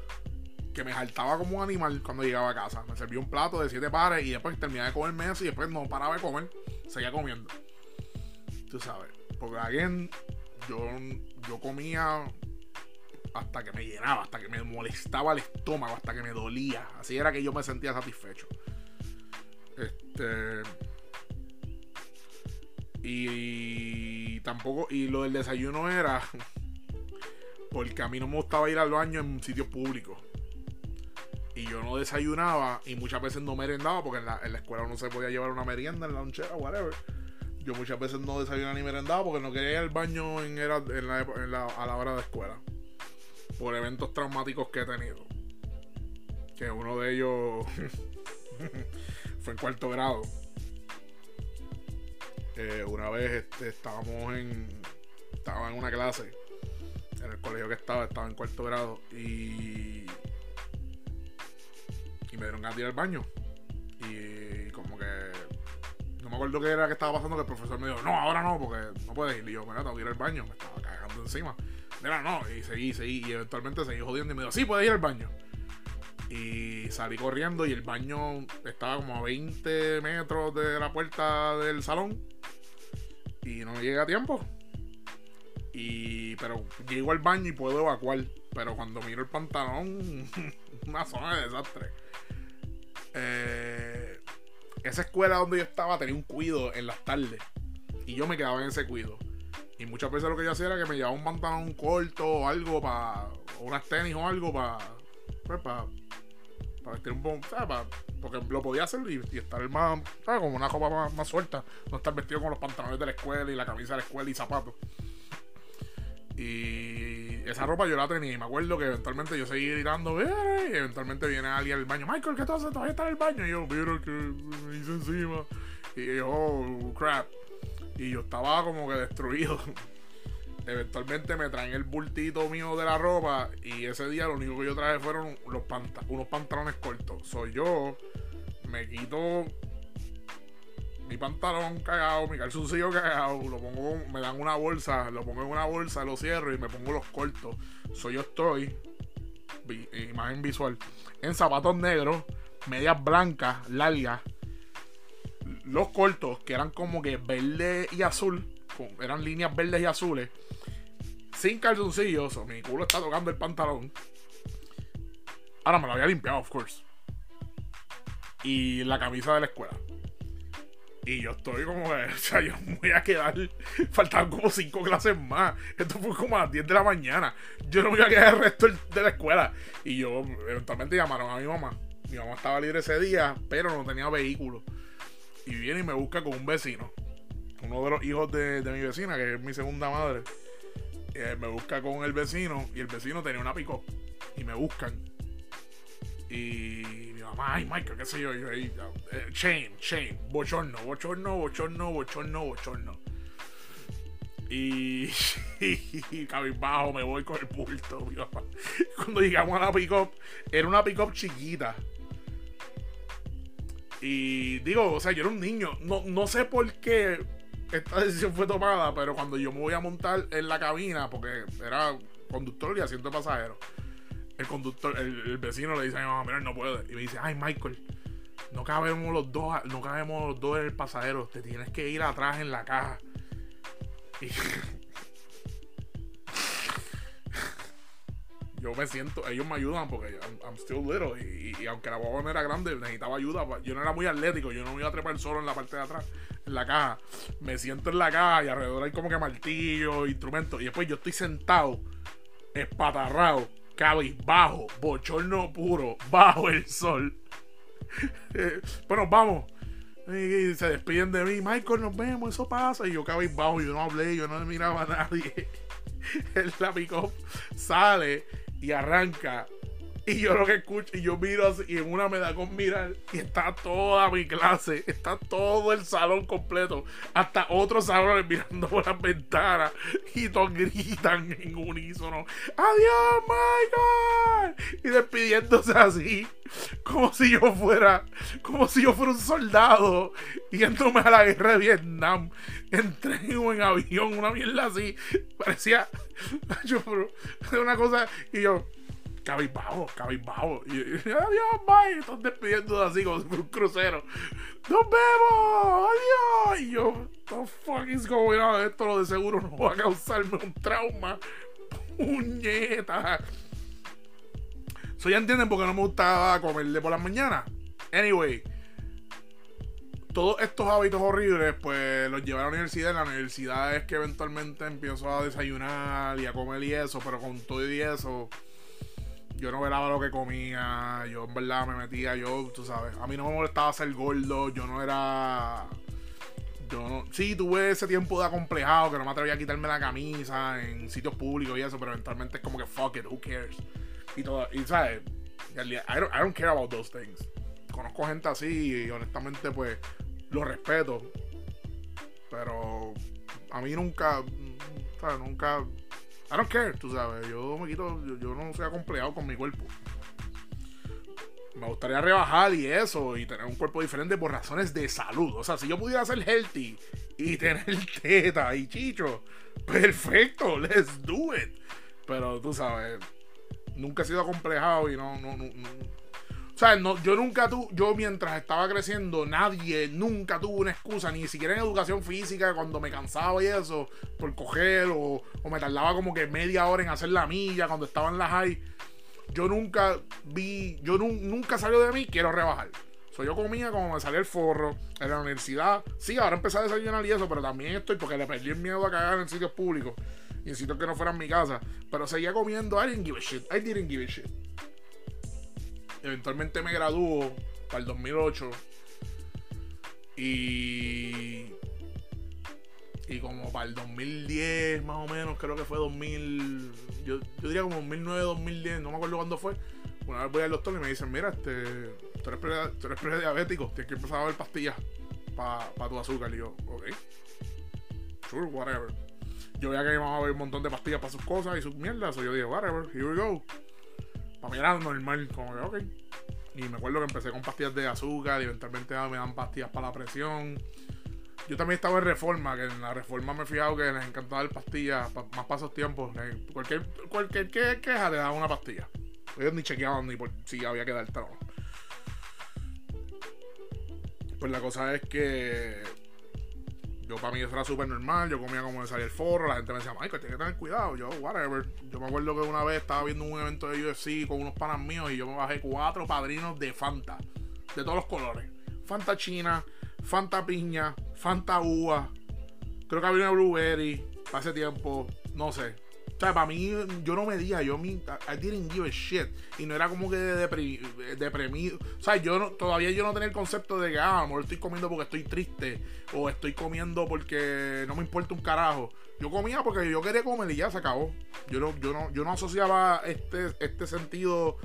que me saltaba como un animal cuando llegaba a casa. Me servía un plato de siete pares y después terminaba de comerme eso y después no paraba de comer. Seguía comiendo. Tú sabes. Porque again, yo, yo comía hasta que me llenaba, hasta que me molestaba el estómago, hasta que me dolía. Así era que yo me sentía satisfecho. Este. Y, tampoco. Y lo del desayuno era. [LAUGHS] Porque a mí no me gustaba ir al baño en sitios públicos. Y yo no desayunaba y muchas veces no merendaba porque en la, escuela no se podía llevar una merienda en la lonchera, whatever. Yo muchas veces no desayunaba ni merendaba porque no quería ir al baño en, era, a la hora de escuela. Por eventos traumáticos que he tenido. Que uno de ellos [LAUGHS] fue en cuarto grado. Una vez este, estábamos en. Estaba en una clase. En el colegio que estaba, estaba en cuarto grado. Y. Y me dieron ganas ir al baño. Y como que. No me acuerdo qué era que estaba pasando. Que el profesor me dijo, no, ahora no, porque no puedes ir. Y yo, mira, tengo que ir al baño. Me estaba cagando encima. Mira, no. Y seguí, seguí. Y eventualmente seguí jodiendo. Y me dijo, sí, puedes ir al baño. Y salí corriendo y el baño estaba como a 20 metros de la puerta del salón. Y no llegué a tiempo. Y, pero llego al baño y puedo evacuar. Pero cuando miro el pantalón, [LAUGHS] una zona de desastre. Eh, esa escuela donde yo estaba tenía un cuido en las tardes. Y yo me quedaba en ese cuido. Y muchas veces lo que yo hacía era que me llevaba un pantalón corto o algo para. o unas tenis o algo para. Pues para para vestir un poco, porque lo podía hacer y, estar más, ¿sabes? Como una ropa más, suelta, no estar vestido con los pantalones de la escuela y la camisa de la escuela y zapatos. Y esa ropa yo la tenía y me acuerdo que eventualmente yo seguí gritando, y eventualmente viene alguien al baño, Michael, ¿qué tú haces? Todavía está en el baño. Y yo, mira que me hice encima. Y yo, oh, crap. Y yo estaba como que destruido [LAUGHS] eventualmente me traen el bultito mío de la ropa y ese día lo único que yo traje fueron los unos pantalones cortos. Soy yo, me quito mi pantalón cagado, mi calzoncillo cagado, lo pongo, me dan una bolsa, lo pongo en una bolsa, lo cierro y me pongo los cortos. Soy yo estoy, imagen visual, en zapatos negros, medias blancas, largas, los cortos que eran como que verde y azul, eran líneas verdes y azules sin calzoncillos, mi culo está tocando el pantalón. Ahora me lo había limpiado, of course. Y la camisa de la escuela. Y yo estoy como [LAUGHS] o sea, yo me voy a quedar. Faltaban como 5 clases más. Esto fue como a las 10 de la mañana. Yo no me voy a quedar el resto de la escuela. Y yo, eventualmente llamaron a mi mamá. Mi mamá estaba libre ese día, pero no tenía vehículo. Y viene y me busca con un vecino. Uno de los hijos de, de mi vecina, que es mi segunda madre. Eh, me busca con el vecino y el vecino tenía una pico y me buscan. Y ay, Michael, qué sé yo, yo ahí, eh, Shane, Shane, bochorno, bochorno, bochorno, bochorno, bochorno. [LAUGHS] Y, y, cabizbajo me voy con el bulto. [LAUGHS] Cuando llegamos a la pick-up, era una pick-up chiquita. Y digo, o sea, yo era un niño. No, no sé por qué esta decisión fue tomada, pero cuando yo me voy a montar en la cabina, porque era conductor y asiento pasajero, el conductor, el, vecino le dice a mi mamá, mira, no puede. Y me dice, ay, Michael, no cabemos los dos, no cabemos los dos en el pasajero, te tienes que ir atrás en la caja. Y [LAUGHS] yo me siento, ellos me ayudan porque I'm, still little y, aunque la guagua no era grande, necesitaba ayuda. Yo no era muy atlético, yo no me iba a trepar solo en la parte de atrás en la caja. Me siento en la caja y alrededor hay como que martillo, instrumentos. Y después yo estoy sentado, espatarrado, cabizbajo, bochorno puro, bajo el sol. [LAUGHS] bueno, vamos. Se despiden de mí. Michael, nos vemos, eso pasa. Y yo cabizbajo, yo no hablé, yo no miraba a nadie. [LAUGHS] El la sale y arranca y yo lo que escucho, y yo miro así, y en una me da con mirar, y está toda mi clase, está todo el salón completo, hasta otros salones mirando por las ventanas, y todos gritan en unísono: ¡Adiós, Michael! Y despidiéndose así, como si yo fuera, como si yo fuera un soldado, yéndome a la guerra de Vietnam, en tren o en avión, una mierda así, parecía, [LAUGHS] yo, una cosa, y yo cabizbajo, cabizbajo. Y, adiós, bye. Están despidiendo así como un crucero. ¡Nos vemos! ¡Adiós! Yo, the fuck is going on? Esto lo de seguro no va a causarme un trauma. ¡Puñeta! So ya entienden por qué no me gustaba comerle por las mañanas. Anyway, todos estos hábitos horribles, pues los llevé a la universidad. En la universidad es que eventualmente empiezo a desayunar y a comer y eso, pero con todo y eso, yo no velaba lo que comía. Yo en verdad me metía, yo, tú sabes, a mí no me molestaba ser gordo, yo no era. Yo no, sí, tuve ese tiempo de acomplejado que no me atrevía a quitarme la camisa en sitios públicos y eso, pero eventualmente es como que fuck it, who cares. Y todo, y sabes, I don't, I don't care about those things. Conozco gente así y honestamente, pues, lo respeto. Pero a mí nunca, ¿sabes? Nunca. I don't care, tú sabes. Yo me quito, yo, no soy acomplejado con mi cuerpo. Me gustaría rebajar y eso, y tener un cuerpo diferente por razones de salud. O sea, si yo pudiera ser healthy y [LAUGHS] tener teta y chicho, perfecto, let's do it. Pero tú sabes, nunca he sido acomplejado y no, no, no, no o sea, no, yo nunca tuve, yo mientras estaba creciendo, nadie nunca tuvo una excusa, ni siquiera en educación física, cuando me cansaba y eso, por coger, o, me tardaba como que media hora en hacer la milla cuando estaba en la high. Yo nunca vi, yo nunca salió de mí, quiero rebajar. So, yo comía como me salía el forro en la universidad. Sí, ahora empecé a desayunar y eso, pero también estoy porque le perdí el miedo a cagar en sitios públicos y en que no fueran mi casa. Pero seguía comiendo. I didn't give a shit. I didn't give a shit eventualmente me graduó para el 2008 y y como para el 2010 más o menos creo que fue 2000 yo, yo diría como 2009 2010 no me acuerdo cuándo fue una vez voy al doctor y me dicen mira este tú eres, pre, prediabético tienes que empezar a ver pastillas para tu azúcar y yo ok sure whatever yo veía que mi mamá a ver un montón de pastillas para sus cosas y sus mierdas. O yo dije, whatever, here we go. Para mí era normal, como que, ok. Y me acuerdo que empecé con pastillas de azúcar y eventualmente me dan pastillas para la presión. Yo también estaba en reforma, que en la reforma me he fijado que les encantaba dar pastillas, más pasos tiempos. Cualquier, cualquier queja le daba una pastilla. Ellos ni chequeaban ni por si había que dar trabajo. Pues la cosa es que yo para mí eso era súper normal, yo comía como me salía el forro, la gente me decía, Michael, tienes que tener cuidado, yo, whatever. Yo me acuerdo que una vez estaba viendo un evento de UFC con unos panas míos y yo me bajé cuatro padrinos de Fanta, de todos los colores. Fanta china, Fanta piña, Fanta uva, creo que había una blueberry, hace tiempo, no sé. O sea, para mí, yo no me día, yo me, I didn't give a shit. Y no era como que deprimido. O sea, yo no, todavía yo no tenía el concepto de que, ah, a estoy comiendo porque estoy triste. O estoy comiendo porque no me importa un carajo. Yo comía porque yo quería comer y ya se acabó. Yo no, yo no, yo no asociaba este, este sentido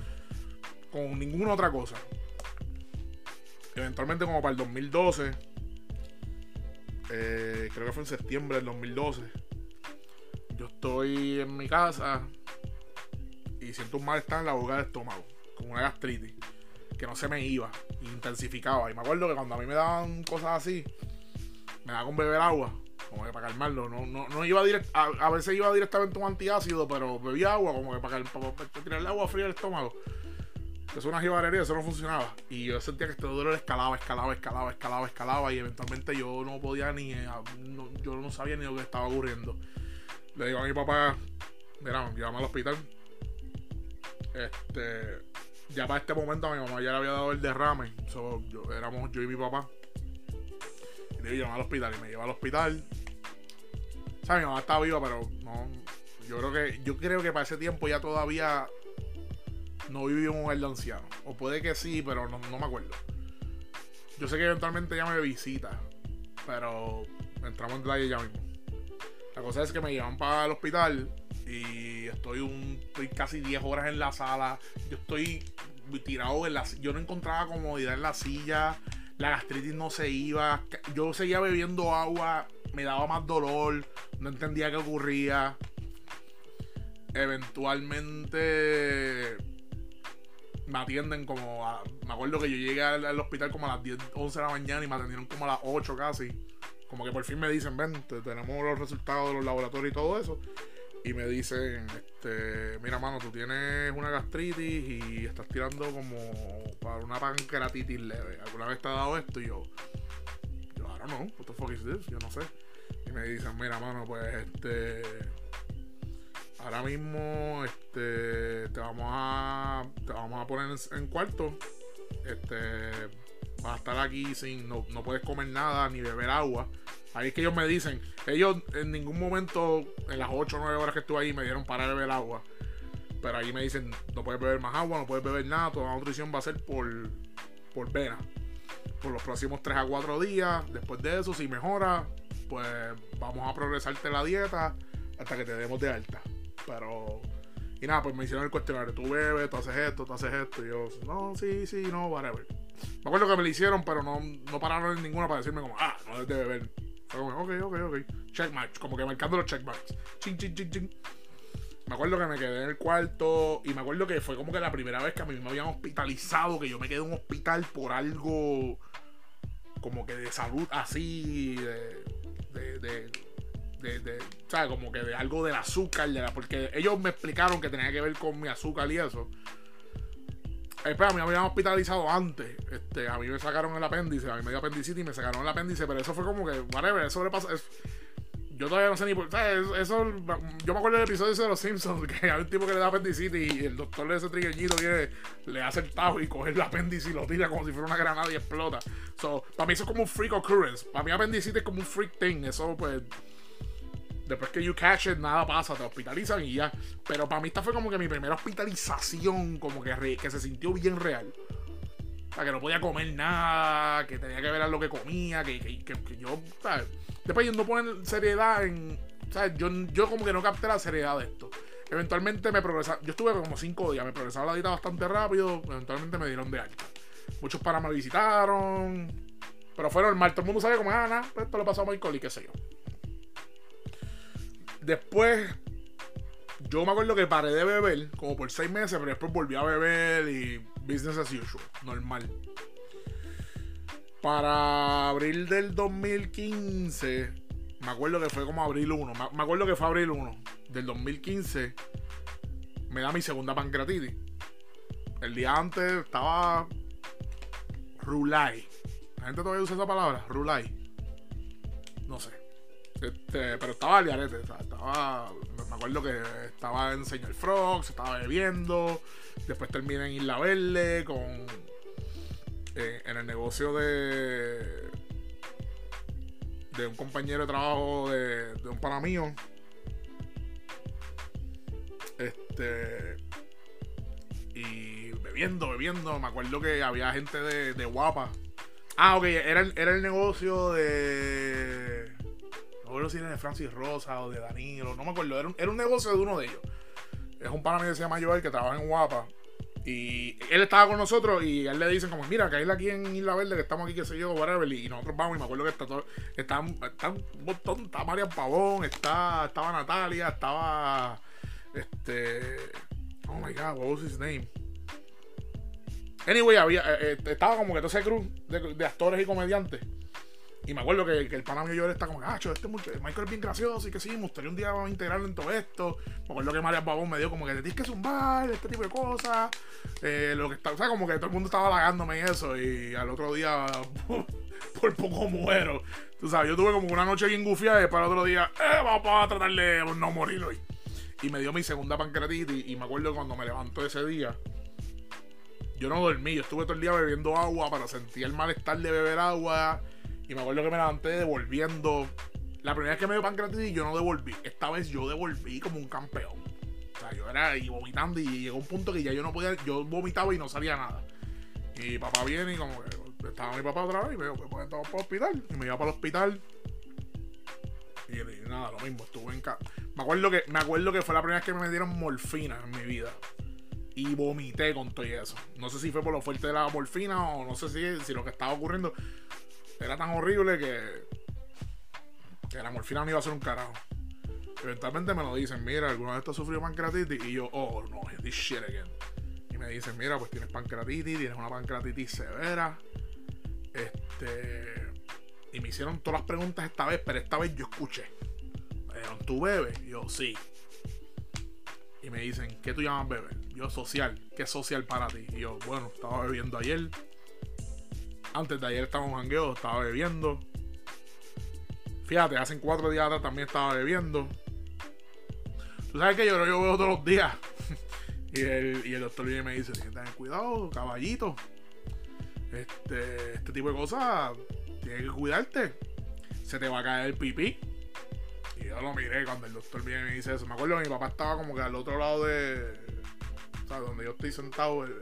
con ninguna otra cosa. Eventualmente, como para el 2012, eh, creo que fue en septiembre del 2012 yo estoy en mi casa y siento un malestar en la boca del estómago, como una gastritis, que no se me iba, intensificaba. Y me acuerdo que cuando a mí me daban cosas así, me daba con beber agua, como que para calmarlo. No, no, no iba direct, a, veces iba directamente un antiácido, pero bebía agua, como que para, para, para, tirar el agua fría al estómago. Es una jibarería, eso no funcionaba. Y yo sentía que este dolor escalaba, escalaba, escalaba, escalaba, escalaba. Y eventualmente yo no podía ni. yo no sabía ni lo que estaba ocurriendo le digo a mi papá, mira, llévame al hospital. Este, ya para este momento a mi mamá ya le había dado el derrame. So, yo, éramos yo y mi papá. Y le digo, llévame al hospital. Y me lleva al hospital. O sea, mi mamá estaba viva, pero no. Yo creo que, yo creo que para ese tiempo ya todavía no un hogar de anciano. O puede que sí, pero no, no me acuerdo. Yo sé que eventualmente ya me visita. Pero entramos en detalle ya mismo. La cosa es que me llevan para el hospital y estoy, un, estoy casi 10 horas en la sala. Yo estoy tirado en la Yo no encontraba comodidad en la silla. La gastritis no se iba. Yo seguía bebiendo agua. Me daba más dolor. No entendía qué ocurría. Eventualmente me atienden como me acuerdo que yo llegué al, al, hospital como a las 10, 11 de la mañana y me atendieron como a las 8 casi como que por fin me dicen, ven, tenemos los resultados de los laboratorios y todo eso. y me dicen, este, mira mano, tú tienes una gastritis y estás tirando como para una pancreatitis leve. ¿Alguna vez te ha dado esto? Y yo, yo, ahora no, what the fuck is this? Yo no sé. Y me dicen, mira mano, pues este, ahora mismo, este, te vamos a, te vamos a poner en, cuarto, este, vas a estar aquí sin, no, no puedes comer nada ni beber agua Ahí es que ellos me dicen, ellos en ningún momento, en las 8 o 9 horas que estuve ahí, me dieron para beber agua. Pero ahí me dicen, no puedes beber más agua, no puedes beber nada, toda la nutrición va a ser por, por vena. Por los próximos 3 a 4 días. Después de eso, si mejora, pues vamos a progresarte la dieta hasta que te demos de alta. Pero... Y nada, pues me hicieron el cuestionario. Tú bebes, tú haces esto, tú haces esto. Y yo, no, sí, sí, no, whatever. Me acuerdo que me lo hicieron, pero no, no pararon en ninguna para decirme como, ah, no debes de beber ok, ok, ok. Checkmatch, como que marcando los checkmarks. Ching, ching, ching, ching. Me acuerdo que me quedé en el cuarto y me acuerdo que fue como que la primera vez que a mí me habían hospitalizado, que yo me quedé en un hospital por algo como que de salud así, de, de, de, ¿sabes? Como que de algo del azúcar, porque ellos me explicaron que tenía que ver con mi azúcar y eso. Espera, a mí me habían hospitalizado antes. Este, a mí me sacaron el apéndice, a mí me dio apendicitis y me sacaron el apéndice, pero eso fue como que, whatever, eso le pasa. yo todavía no sé ni por qué. Eso, yo me acuerdo del episodio de los Simpsons, [LAUGHS] que hay un tipo que le da apendicitis y el doctor de ese trigueñito viene, le hace el tajo y coge el apéndice y lo tira como si fuera una granada y explota. So, para mí eso es como un freak occurrence. Para mí apendicitis es como un freak thing. Eso, pues Después que you catch it, nada pasa, te hospitalizan y ya. Pero para mí esta fue como que mi primera hospitalización, como que, que se sintió bien real. O sea, que no podía comer nada, que tenía que ver a lo que comía, que, que, yo, ¿sabes? Después yo no ponen seriedad en... ¿sabes? Yo, yo como que no capté la seriedad de esto. Eventualmente me progresaba, yo estuve como cinco días, me progresaba la dieta bastante rápido, eventualmente me dieron de alta. Muchos para me visitaron, pero fue normal, todo el mundo sabe cómo es, Ana, pues esto lo pasó a Michael y qué sé yo. Después, yo me acuerdo que paré de beber como por seis meses, pero después volví a beber y business as usual, normal. Para abril del 2015, me acuerdo que fue como abril 1, me acuerdo que fue abril 1 del 2015, me da mi segunda pancreatitis. El día antes estaba Rulay. La gente todavía usa esa palabra, Rulay. No sé. Este, pero estaba al garete, estaba, me acuerdo que estaba en Señor Frogs, estaba bebiendo, después terminé en Isla Verde con eh, en el negocio de de un compañero de trabajo de, de un pana mío. Este y bebiendo, bebiendo, me acuerdo que había gente de, de guapa. Ah, ok, era, era el negocio de no si era de Francis Rosa o de Danilo, no me acuerdo. Era un, negocio de uno de ellos. Es un pana que se llama Joel que trabaja en Guapa. Y él estaba con nosotros y él le dicen como, mira, que aquí en Isla Verde, que estamos aquí, que sé yo, whatever. Y nosotros vamos y me acuerdo que está todo, está, está un montón, está María Pavón, está, estaba Natalia, estaba, este, oh my God, what was his name? Anyway, había, eh, eh, estaba como que todo ese cruz de actores y comediantes. Y me acuerdo que, el pana mío yo está como, ah, este Michael es bien gracioso y que sí, me gustaría un día integrarlo en todo esto. Me acuerdo que María Babón me dio como que te tienes que zumbar, este tipo de cosas. Eh, lo que está, o sea, como que todo el mundo estaba halagándome y eso. Y al otro día, [LAUGHS] por poco muero. Tú sabes, yo tuve como una noche bien gufiada y para el otro día, eh, vamos a tratar de no morir hoy. Y me dio mi segunda pancreatitis. Y me acuerdo cuando me levantó ese día, yo no dormí, yo estuve todo el día bebiendo agua para sentir el malestar de beber agua y me acuerdo que me levanté devolviendo. La primera vez que me dio pancreatitis yo no devolví. Esta vez yo devolví como un campeón. O sea, yo era ahí vomitando y llegó un punto que ya yo no podía, yo vomitaba y no salía nada. Y papá viene y como que estaba mi papá otra vez y me dijo, pues estamos para el hospital. Y me iba para el hospital. Y, nada, lo mismo, estuve en casa. Me acuerdo que, me acuerdo que fue la primera vez que me dieron morfina en mi vida. Y vomité con todo eso. No sé si fue por lo fuerte de la morfina o no sé si, si lo que estaba ocurriendo era tan horrible que, que la morfina no iba a ser un carajo. Eventualmente me lo dicen, mira, alguna vez tú has sufrido pancreatitis? Y yo, oh no, this shit again. Y me dicen, mira, pues tienes pancreatitis, tienes una pancreatitis severa. Este. Y me hicieron todas las preguntas esta vez, pero esta vez yo escuché. Me dijeron, ¿tú bebes? Y yo, sí. Y me dicen, ¿qué tú llamas beber? Yo, social. ¿Qué es social para ti? Y yo, bueno, estaba bebiendo ayer. Antes de ayer estaba en jangueo, estaba bebiendo. Fíjate, hace cuatro días atrás también estaba bebiendo. Tú sabes que yo, yo veo todos los días. [LAUGHS] y, el, y el doctor viene y me dice, que tener cuidado, caballito. Este, este tipo de cosas, tienes que cuidarte. Se te va a caer el pipí. Y yo lo miré cuando el doctor viene y me dice eso. Me acuerdo que mi papá estaba como que al otro lado de. O sea, donde yo estoy sentado, el,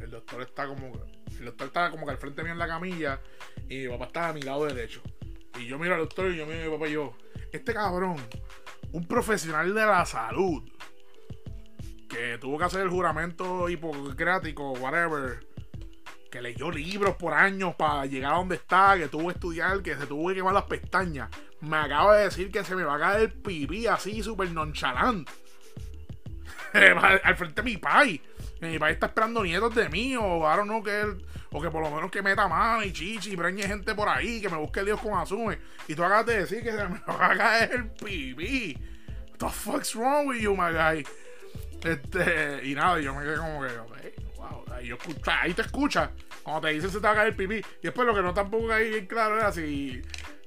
el doctor está como. El doctor estaba como que al frente mío en la camilla. Y mi papá estaba a mi lado derecho. Y yo miro al doctor y yo miro a mi papá y yo. Este cabrón, un profesional de la salud. Que tuvo que hacer el juramento hipocrático, whatever que leyó libros por años para llegar a donde está, que tuvo que estudiar, que se tuvo que quemar las pestañas, me acaba de decir que se me va a caer el pipí así, súper nonchalant. [LAUGHS] al frente de mi pai. Mi pai está esperando nietos de mí, o ahora no que él, o que por lo menos que meta mano y chichi y preñe gente por ahí, que me busque Dios con Asume. Y tú acabas de decir que se me va a caer el pipí. What the fuck's wrong with you, my guy? Este, y nada, yo me quedé como que, wow, ahí, te escucha cuando te dicen se te va a caer el pipí. Y después lo que no tampoco ahí claro era si,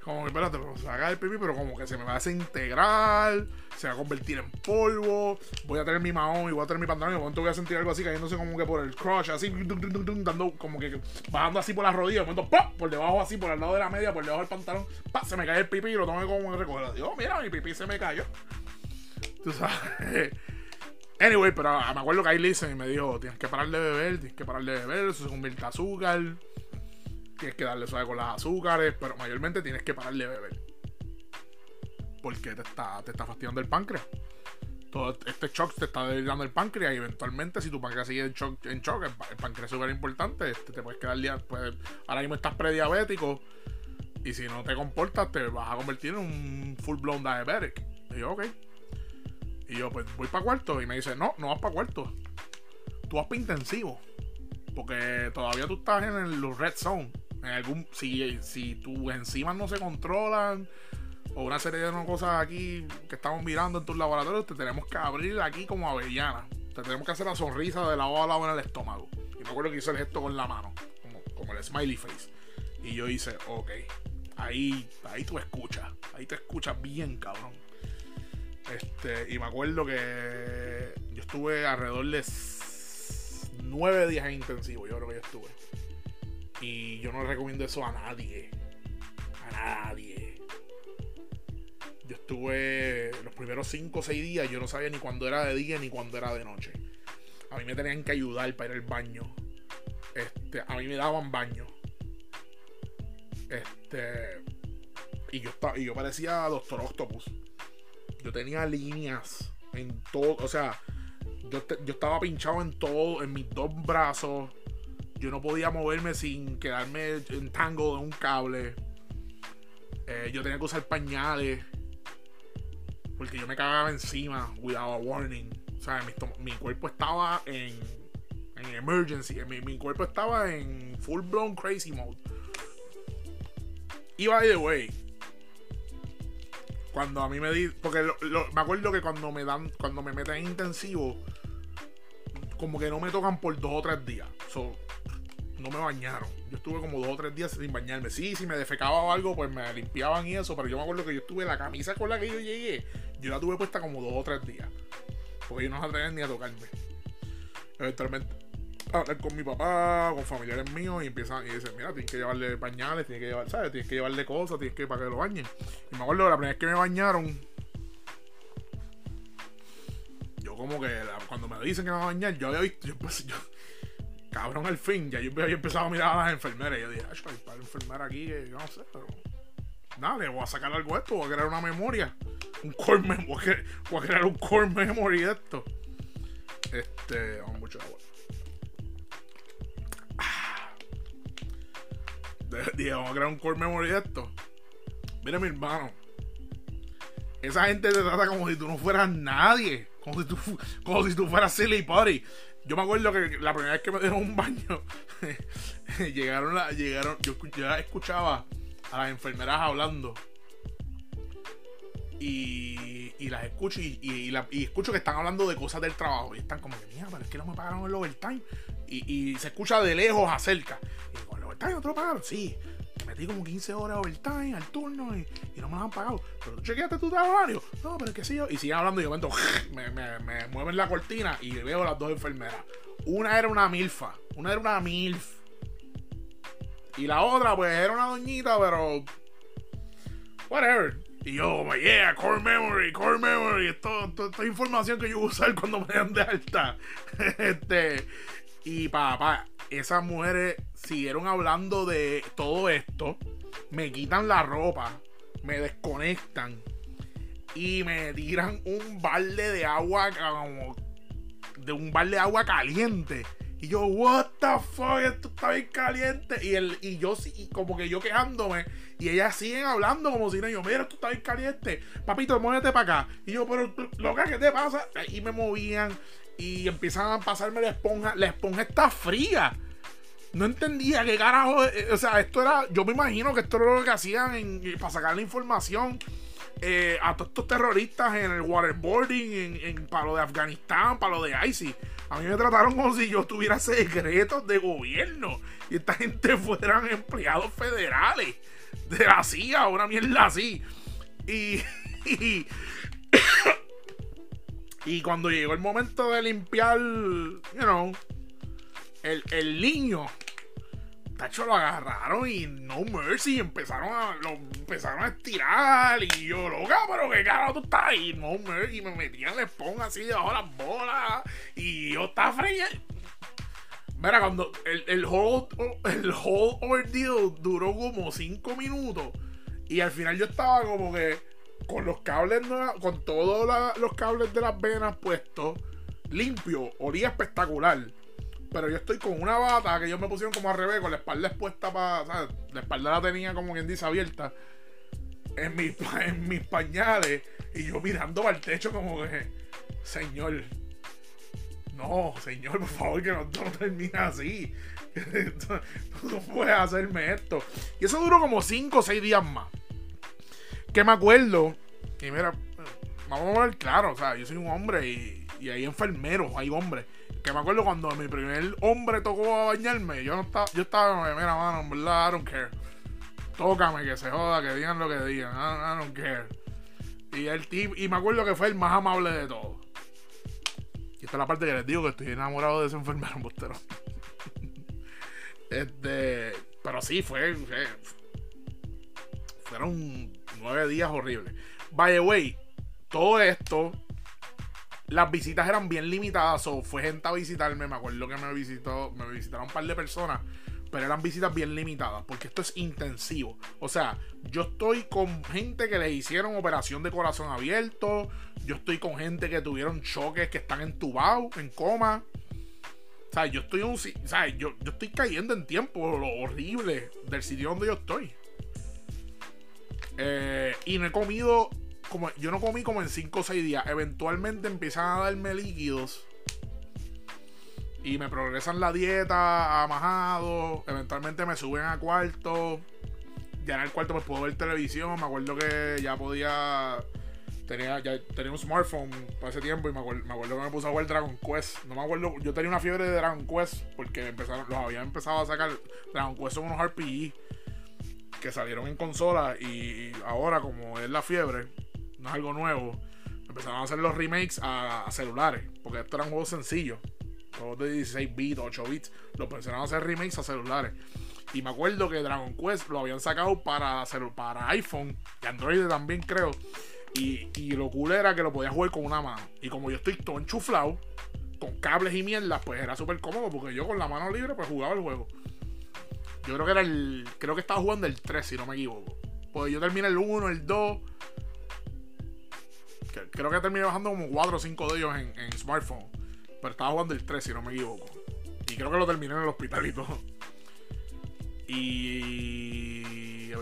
como que espérate, se va a caer el pipí, pero como que se me va a desintegrar, se va a convertir en polvo, voy a tener mi mahón y voy a tener mi pantalón y de momento voy a sentir algo así cayéndose como que por el crush, así, dando como que bajando así por las rodillas, de momento, ¡pum! por debajo así, por el lado de la media, por debajo del pantalón, ¡pum! se me cae el pipí y lo tengo como recoger. Digo, mira, mi pipí se me cayó. Tú sabes. Anyway, pero me acuerdo que ahí Listen y me dijo, tienes que parar de beber, tienes que parar de beber, eso se convierte en azúcar, tienes que darle suave con las azúcares, pero mayormente tienes que parar de beber. Porque te está, te está fastidiando el páncreas. Todo este shock te está debilitando el páncreas y eventualmente si tu páncreas sigue en shock, el, páncreas es súper importante, este, te puedes quedar pues, ahora mismo estás prediabético y si no te comportas te vas a convertir en un full blown diabetic. Y yo, ok. Y yo, pues voy para cuarto. Y me dice, no, no vas para cuarto. Tú vas para intensivo. Porque todavía tú estás en los red zone. En algún, si, si tus enzimas no se controlan, o una serie de cosas aquí que estamos mirando en tus laboratorios, te tenemos que abrir aquí como avellana. Te tenemos que hacer la sonrisa de lado a lado en el estómago. Y me acuerdo que hizo el gesto con la mano, como, como el smiley face. Y yo hice, ok, ahí, ahí tú escuchas, ahí te escuchas bien, cabrón. Este, y me acuerdo que yo estuve alrededor de nueve días en intensivo, yo creo que yo estuve. Y yo no recomiendo eso a nadie. A nadie. Yo estuve los primeros cinco o seis días, yo no sabía ni cuándo era de día ni cuándo era de noche. A mí me tenían que ayudar para ir al baño. Este, a mí me daban baño. Este. Y yo, y yo parecía Doctor Octopus yo tenía líneas en todo, o sea, yo, estaba pinchado en todo, en mis dos brazos. Yo no podía moverme sin quedarme en tango de un cable. Eh, yo tenía que usar pañales. Porque yo me cagaba encima, without a warning. O sea, mi, cuerpo estaba en, en emergency. Mi, mi, cuerpo estaba en full blown crazy mode. Y by the way, cuando a mí me di. Porque me acuerdo que cuando me dan. Cuando me meten en intensivo. Como que no me tocan por dos o tres días. no me bañaron. Yo estuve como dos o tres días sin bañarme. Sí, si me defecaba o algo, pues me limpiaban y eso. Pero yo me acuerdo que yo estuve la camisa con la que yo llegué. Yo la tuve puesta como dos o tres días. Porque yo no se atreven ni a tocarme. Eventualmente hablar con mi papá, con familiares míos y empiezan y dicen, mira, tienes que llevarle pañales, tienes que llevar, ¿sabes? Tienes que llevarle cosas, tienes que para que lo bañen. Y me acuerdo la primera vez que me bañaron, como que cuando me dicen que me van a bañar, yo había visto, yo, pues, yo cabrón al fin, ya yo había empezado a mirar a las enfermeras yo dije, ay, hay para enfermera aquí que yo no sé, pero nada, le voy a sacar algo de esto, voy a crear una memoria, un core memory, voy a crear un core memory de esto. Este, vamos mucho agua. dije, vamos a crear un core memory de esto. Mira, mi hermano. Esa gente te trata como si tú no fueras nadie. Como si tú, como si tú fueras silly party. Yo me acuerdo que la primera vez que me dieron un baño, [LAUGHS] llegaron, la, llegaron, yo ya escuchaba a las enfermeras hablando. Y, y las escucho y, y, la- y escucho que están hablando de cosas del trabajo. Y están como que, mira, pero es que no me pagaron el overtime. Y, se escucha de lejos a cerca. Y digo, ¿el overtime no te lo pagaron? Sí. Como 15 horas overtime al turno y, no me lo han pagado. Pero tú chequeaste tu horario. No, pero es que sí. yo- Y siguen hablando y yo momento [LAUGHS] me, me, me mueven la cortina y veo las dos enfermeras. Una era una milfa. Una era una milf. Y la otra, pues, era una doñita, pero. Whatever. Y yo, como, yeah, core memory, core memory. Esto, esto, esto es información que yo voy usar cuando me den de alta. [LAUGHS] este. Y papá, esas mujeres siguieron hablando de todo esto. Me quitan la ropa. Me desconectan. Y me tiran un balde de agua como. De un balde de agua caliente. Y yo, what the fuck, esto está bien caliente. Y, el, y yo, y como que yo quejándome. Y ellas siguen hablando como si no, yo, mira, esto está bien caliente. Papito, muévete para acá. Y yo, pero, loca, ¿qué te pasa? Y me movían. Y empiezan a pasarme la esponja. La esponja está fría. No entendía qué carajo. eh, O sea, esto era. Yo me imagino que esto era lo que hacían eh, para sacar la información eh, a todos estos terroristas en el waterboarding, en, en- para lo de Afganistán, para lo de ISIS. A mí me trataron como si yo tuviera secretos de gobierno y esta gente [LAUGHS] fueran empleados federales de la CIA, una mierda así. Y, [LAUGHS] y, y cuando llegó el momento de limpiar, you know, el, el niño, Tacho lo agarraron y no mercy, empezaron a, lo empezaron a estirar y yo, loca, pero qué carajo tú estás ahí, no mercy, y me metían la esponja así debajo de las bolas y yo estaba fría. Mira, cuando el, el, whole, el whole ordeal duró como 5 minutos y al final yo estaba como que con los cables, con todos los cables de las venas puestos, limpio, olía espectacular. Pero yo estoy con una bata que ellos me pusieron como al revés, con la espalda expuesta para. La espalda la tenía como quien dice abierta. En mis, en mis pañales. Y yo mirando para el techo como que. Señor. No, señor, por favor, que no, no termine así. [LAUGHS] Tú no puedes hacerme esto. Y eso duró como 5 o 6 días más. Que me acuerdo. Y mira, vamos a ver claro, o sea, yo soy un hombre y, y hay enfermeros, hay hombres. Que me acuerdo cuando mi primer hombre tocó a bañarme, yo no estaba, yo estaba mira, mano, en verdad, I don't care. Tócame, que se joda, que digan lo que digan, I, I don't care. Y el tipo, y me acuerdo que fue el más amable de todos. Y esta es la parte que les digo que estoy enamorado de ese enfermero embustero. [LAUGHS] este, pero sí, fue, fue- fueron nueve días horribles. By the way, todo esto, las visitas eran bien limitadas. O fue gente a visitarme. Me acuerdo que me visitó, me visitaron un par de personas. Pero eran visitas bien limitadas. Porque esto es intensivo. O sea, yo estoy con gente que les hicieron operación de corazón abierto. Yo estoy con gente que tuvieron choques que están entubados, en coma. O sea, yo estoy un o yo, yo estoy cayendo en tiempo lo horrible del sitio donde yo estoy. Eh, y no he comido, como yo no comí como en 5 o 6 días. Eventualmente empiezan a darme líquidos. Y me progresan la dieta a majado. Eventualmente me suben a cuarto. Ya en el cuarto pues puedo ver televisión. Me acuerdo que ya podía. Tenía, ya tenía un smartphone para ese tiempo y me acuerdo, me acuerdo que me puse a jugar Dragon Quest. No me acuerdo, yo tenía una fiebre de Dragon Quest porque empezaron, los habían empezado a sacar. Dragon Quest son unos RPG que salieron en consola y ahora como es la fiebre, no es algo nuevo, empezaron a hacer los remakes a, celulares, porque estos eran juegos sencillos, juegos de 16 bits, 8 bits, los empezaron a hacer remakes a celulares. Y me acuerdo que Dragon Quest lo habían sacado para, para iPhone y Android también creo. Y, y lo cool era que lo podías jugar con una mano. Y como yo estoy todo enchuflado, con cables y mierdas, pues era súper cómodo porque yo con la mano libre pues jugaba el juego. Yo creo que era el. Creo que estaba jugando el 3, si no me equivoco. Pues yo terminé el 1, el 2. que- Creo que terminé bajando como 4 o 5 de ellos en, smartphone. Pero estaba jugando el 3, si no me equivoco. Y creo que lo terminé en el hospital y todo. Y, y,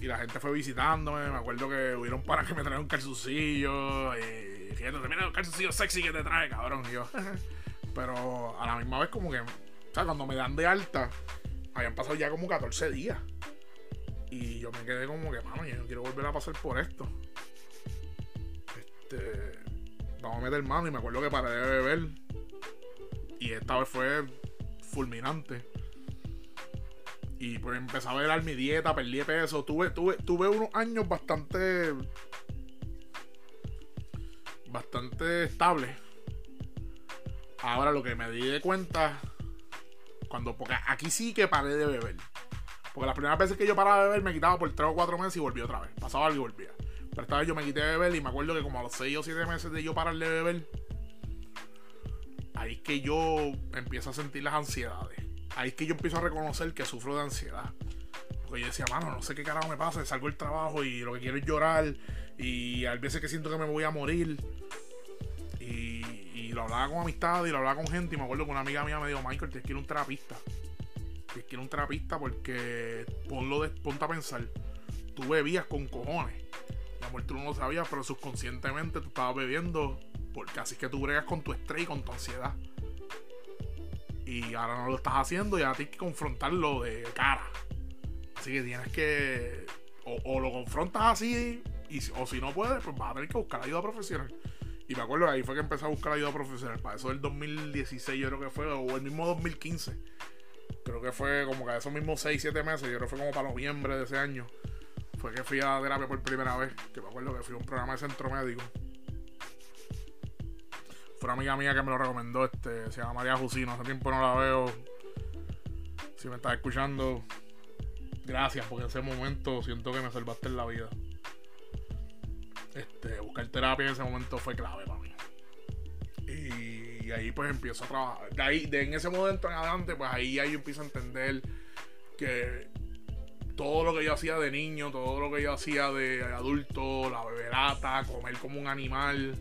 la gente fue visitándome. Me acuerdo que hubieron para que me trajeron un calzoncillo. Y fíjate, mira el calzoncillo sexy que te trae, cabrón. Y yo, [LAUGHS] pero a la misma vez, como que, o sea, cuando me dan de alta, habían pasado ya como 14 días. Y yo me quedé como que, mano, yo no quiero volver a pasar por esto. este, vamos a meter mano. Y me acuerdo que paré de beber. Y esta vez fue fulminante. Y pues empecé a ver mi dieta, perdí peso. Tuve, tuve, tuve unos años bastante. bastante estables. Ahora lo que me di de cuenta. Cuando. Porque aquí sí que paré de beber. Porque las primeras veces que yo paraba de beber me quitaba por 3 o 4 meses y volví otra vez. Pasaba algo y volvía. Pero esta vez yo me quité de beber y me acuerdo que como a los 6 o 7 meses de yo parar de beber, ahí es que yo empiezo a sentir las ansiedades. Ahí es que yo empiezo a reconocer que sufro de ansiedad. Porque yo decía, mano, no sé qué carajo me pasa, salgo del trabajo y lo que quiero es llorar. Y a veces que siento que me voy a morir. Y, y lo hablaba con amistad y lo hablaba con gente. Y me acuerdo que una amiga mía me dijo, Michael, tienes que ir a un terapista. Tienes que ir a un terapista porque ponlo de, ponte a pensar. Tú bebías con cojones. La muerte tú no lo sabías, pero subconscientemente tú estabas bebiendo porque así es que tú bregas con tu estrés y con tu ansiedad. Y ahora no lo estás haciendo y ahora tienes que confrontarlo de cara. Así que tienes que. O, lo confrontas así, y, o si no puedes, pues vas a tener que buscar ayuda profesional. Y me acuerdo ahí fue que empecé a buscar ayuda profesional. Para eso del 2016, yo creo que fue, o el mismo 2015. Creo que fue como que esos mismos 6, 7 meses, yo creo que fue como para noviembre de ese año. Fue que fui a terapia por primera vez. Que me acuerdo que fui a un programa de centro médico fue una amiga mía que me lo recomendó, este, se llama María Jusino, hace tiempo no la veo. Si me estás escuchando, gracias, porque en ese momento siento que me salvaste en la vida. Este, buscar terapia en ese momento fue clave para mí. Y, ahí pues empiezo a trabajar. De ahí, de en ese momento en adelante, pues ahí, ahí yo empiezo a entender que todo lo que yo hacía de niño, todo lo que yo hacía de adulto, la beberata, comer como un animal,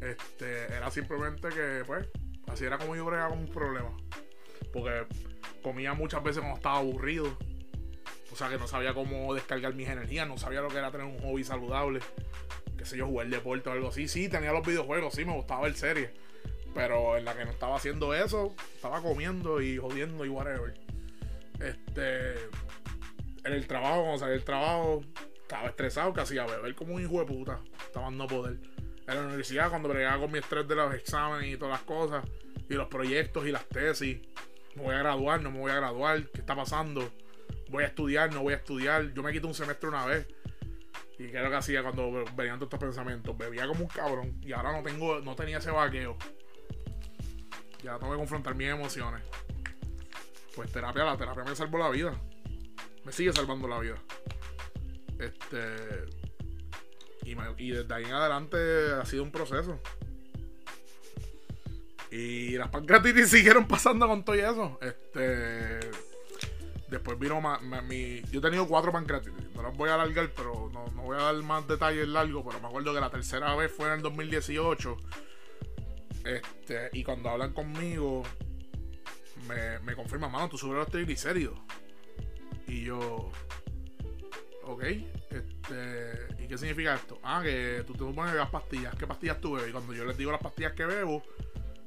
este, era simplemente que, pues, así era como yo bregaba con un problema. Porque comía muchas veces cuando estaba aburrido. O sea, que no sabía cómo descargar mis energías, no sabía lo que era tener un hobby saludable. Qué sé yo, jugar deporte o algo así. Sí, tenía los videojuegos, sí, me gustaba ver series. Pero en la que no estaba haciendo eso, estaba comiendo y jodiendo y whatever. Este. En el trabajo, cuando salí del trabajo, estaba estresado, que hacía beber como un hijo de puta. Estaba no poder en la universidad cuando bregaba con mi estrés de los exámenes y todas las cosas, y los proyectos y las tesis. Me voy a graduar, no me voy a graduar, ¿qué está pasando? Voy a estudiar, no voy a estudiar. Yo me quito un semestre una vez. Y qué es lo que hacía cuando venían todos estos pensamientos. Bebía como un cabrón. Y ahora no tengo, no tenía ese vaqueo. Ya tengo que confrontar mis emociones. Pues terapia, la terapia me salvó la vida. Me sigue salvando la vida. Este y, desde ahí en adelante ha sido un proceso. Y las pancreatitis [LAUGHS] siguieron pasando con todo eso. Este. Después vino mi. Yo he tenido cuatro pancreatitis. No las voy a alargar, pero no, voy a dar más detalles largos. Pero me acuerdo que la tercera vez fue en el 2018. Este. Y cuando hablan conmigo, me, me confirman, mano, tú subes los triglicéridos. Y yo. Ok. Este, ¿Y qué significa esto? Ah, que tú te pones las pastillas. ¿Qué pastillas tú bebes? Y cuando yo les digo las pastillas que bebo,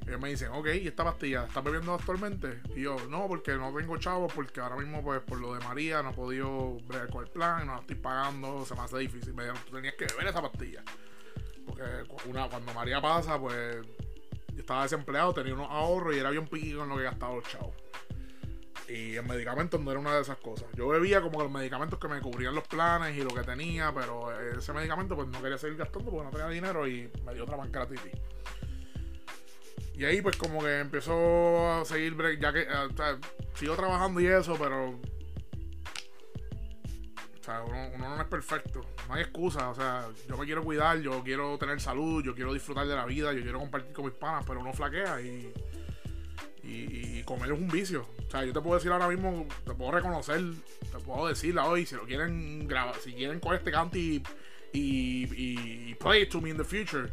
ellos me dicen, ok, ¿y esta pastilla estás bebiendo actualmente? Y yo, no, porque no tengo chavos, porque ahora mismo, pues, por lo de María, no he podido bregar con el plan, no la estoy pagando, se me hace difícil. Me dijeron, tú tenías que beber esa pastilla. Porque una, cuando María pasa, pues, yo estaba desempleado, tenía unos ahorros y era bien piquido en lo que gastaba los chavos. Y el medicamento no era una de esas cosas. Yo bebía como los medicamentos que me cubrían los planes y lo que tenía, pero ese medicamento pues no quería seguir gastando porque no tenía dinero y me dio otra pancreatitis. Y ahí pues como que empezó a seguir, ya que eh, sigo trabajando y eso, pero... O sea, uno, no es perfecto, no hay excusa, o sea, yo me quiero cuidar, yo quiero tener salud, yo quiero disfrutar de la vida, yo quiero compartir con mis panas, pero uno flaquea y y, comer es un vicio. O sea, yo te puedo decir ahora mismo, te puedo reconocer, te puedo decir hoy, si lo quieren grabar, si quieren coger este canto y, y, play it to me in the future,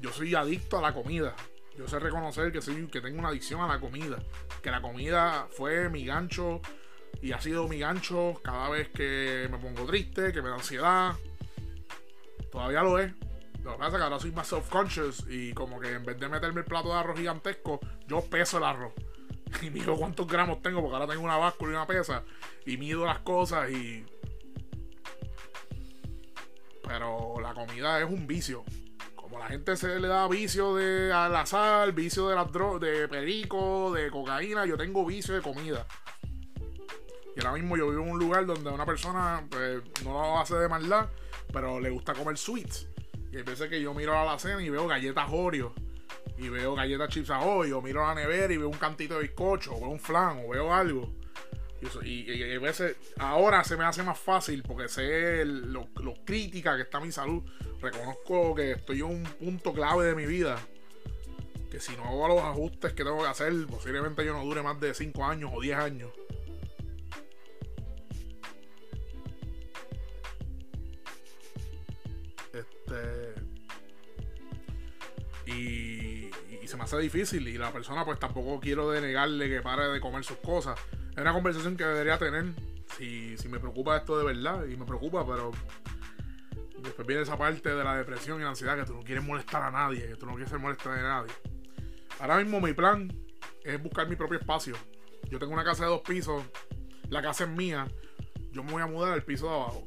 yo soy adicto a la comida. Yo sé reconocer que soy, que tengo una adicción a la comida. Que la comida fue mi gancho y ha sido mi gancho cada vez que me pongo triste, que me da ansiedad. Todavía lo es. Lo que pasa es que ahora soy más self-conscious y como que en vez de meterme el plato de arroz gigantesco, yo peso el arroz. [LAUGHS] Y mido cuántos gramos tengo, porque ahora tengo una báscula y una pesa. Y mido las cosas y. Pero la comida es un vicio. La gente se le da vicio de a la sal, vicio de las de perico, de cocaína, yo tengo vicio de comida. Y ahora mismo yo vivo en un lugar donde una persona pues, no lo hace de maldad, pero le gusta comer sweets. Y hay veces que yo miro a la cena y veo galletas Oreo, y veo galletas chips ahoy, o miro a la nevera y veo un cantito de bizcocho, o veo un flan, o veo algo. Y, a veces, ahora se me hace más fácil porque sé lo, lo, crítica que está mi salud. Reconozco que estoy en un punto clave de mi vida. Que si no hago los ajustes que tengo que hacer, posiblemente yo no dure más de 5 años o 10 años. Este. Y, y, se me hace difícil. Y la persona, pues tampoco quiero denegarle que pare de comer sus cosas. Es una conversación que debería tener. Si, si me preocupa esto de verdad. Y me preocupa, pero. Después viene esa parte de la depresión y la ansiedad que tú no quieres molestar a nadie, que tú no quieres ser molestar a nadie. Ahora mismo mi plan es buscar mi propio espacio. Yo tengo una casa de dos pisos, la casa es mía. Yo me voy a mudar al piso de abajo.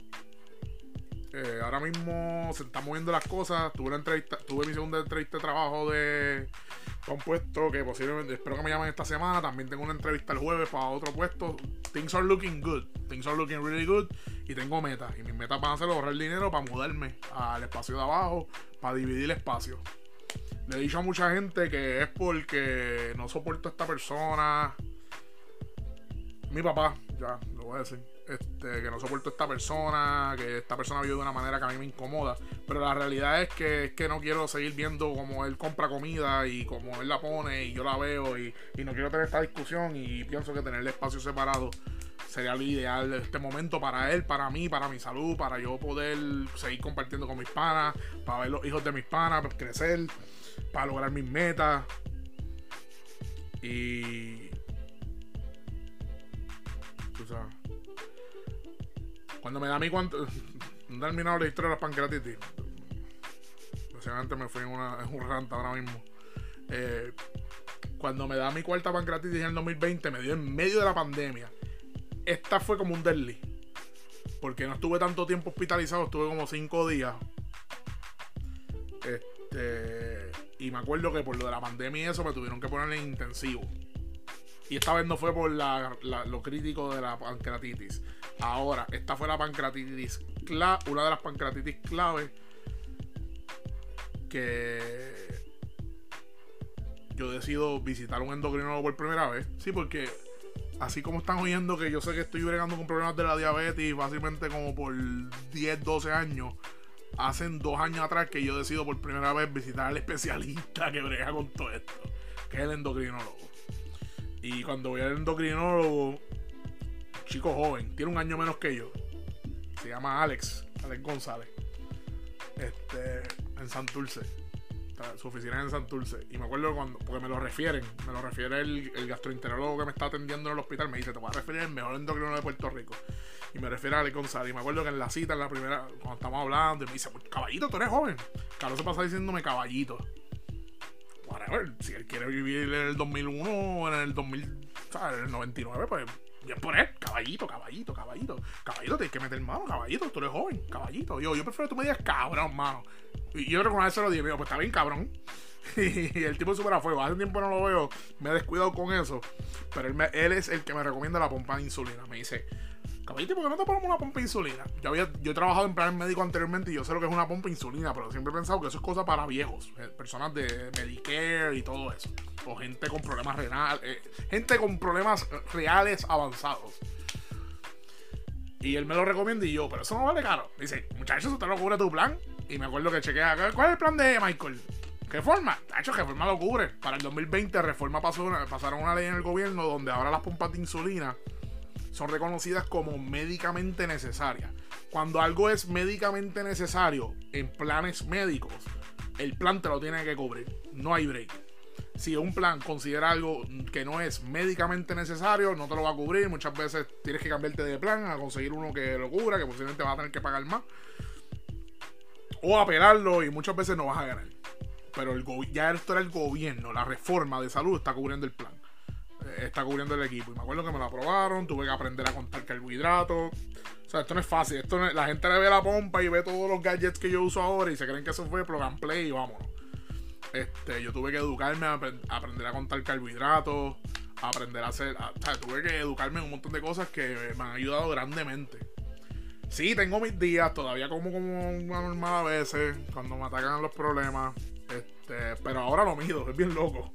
Eh, ahora mismo se están moviendo las cosas. Tuve una entrevista, tuve mi segunda entrevista de trabajo de un puesto que posiblemente espero que me llamen esta semana. También tengo una entrevista el jueves para otro puesto. Things are looking good. Things are looking really good. Y tengo metas. Y mis metas van a ser ahorrar dinero para mudarme al espacio de abajo, para dividir el espacio. Le he dicho a mucha gente que es porque no soporto a esta persona. Mi papá, ya, lo voy a decir este, que no soporto a esta persona, que esta persona vive de una manera que a mí me incomoda. Pero la realidad es que, que no quiero seguir viendo cómo él compra comida y cómo él la pone y yo la veo y, no quiero tener esta discusión y pienso que tener el espacio separado sería lo ideal en este momento para él, para mí, para mi salud, para yo poder seguir compartiendo con mis panas, para ver los hijos de mis panas, para crecer, para lograr mis metas. Y... Tú sabes. Cuando me da mi cuánto. [LAUGHS] No terminado la historia de la pancreatitis. Básicamente me fui en, una, en un rant ahora mismo. Eh, cuando me da mi cuarta pancreatitis en el 2020, me dio en medio de la pandemia. Esta fue como un deadly. Porque no estuve tanto tiempo hospitalizado, estuve como cinco días. Este. Y me acuerdo que por lo de la pandemia y eso me tuvieron que poner en intensivo. Y esta vez no fue por lo crítico de la pancreatitis. Ahora, esta fue la pancreatitis clave, una de las pancreatitis clave que yo decido visitar un endocrinólogo por primera vez. Sí, porque así como están oyendo que yo sé que estoy bregando con problemas de la diabetes básicamente como por 10, 12 años. Hacen dos años atrás que yo decido por primera vez visitar al especialista que brega con todo esto, que es el endocrinólogo. Y cuando voy al endocrinólogo, chico joven, tiene un año menos que yo. Se llama Alex, Alex González. Este, en Santurce. Su oficina es en Santurce. Y me acuerdo cuando, porque me lo refieren, me lo refiere el, el gastroenterólogo que me está atendiendo en el hospital. Me dice, te voy a referir al mejor endocrinólogo de Puerto Rico. Y me refiere a Alex González. Y me acuerdo que en la cita, en la primera, cuando estamos hablando, y me dice, caballito, tú eres joven. Carlos se pasa diciéndome caballito whatever, si él quiere vivir en el 2001 o en el 2000, ¿sabes? En el 99, pues bien por él, caballito, caballito, caballito, caballito, tienes que meter mano, caballito, tú eres joven, caballito. Yo, yo prefiero que tú me digas cabrón, mano. Y yo creo que una vez se lo dije, pues está bien, cabrón. [LAUGHS] y el tipo super a fuego. Hace tiempo no lo veo, me he descuidado con eso. Pero él, es el que me recomienda la pompa de insulina. Me dice, Caballito, ¿por qué no te ponemos una pompa de insulina? Yo, había, yo he trabajado en plan médico anteriormente y yo sé lo que es una pompa de insulina, pero siempre he pensado que eso es cosa para viejos, eh, personas de Medicare y todo eso. O gente con problemas renales, eh, gente con problemas reales avanzados. Y él me lo recomienda y yo, pero eso no vale caro. Dice, muchachos, usted lo cubre tu plan. Y me acuerdo que chequea, ¿cuál es el plan de Michael? ¿Qué forma? hecho, ¿qué forma lo cubre? Para el 2020, Reforma pasó pasaron una ley en el gobierno donde ahora las pompas de insulina son reconocidas como médicamente necesarias. Cuando algo es médicamente necesario en planes médicos, el plan te lo tiene que cubrir. No hay break. Si un plan considera algo que no es médicamente necesario, no te lo va a cubrir. Muchas veces tienes que cambiarte de plan a conseguir uno que lo cubra, que posiblemente vas a tener que pagar más. O apelarlo y muchas veces no vas a ganar. Pero el ya esto era el gobierno, la reforma de salud está cubriendo el plan. está cubriendo el equipo. Y me acuerdo que me lo aprobaron, tuve que aprender a contar carbohidratos. O sea, esto no es fácil. Esto la gente le ve la pompa y ve todos los gadgets que yo uso ahora y se creen que eso fue plug and play y vámonos. Este, yo tuve que educarme a aprender a contar carbohidratos, a aprender a hacer. o sea, tuve que educarme en un montón de cosas que me han ayudado grandemente. Sí, tengo mis días, todavía como como una normal a veces, cuando me atacan los problemas. Este, pero ahora lo mido, es bien loco.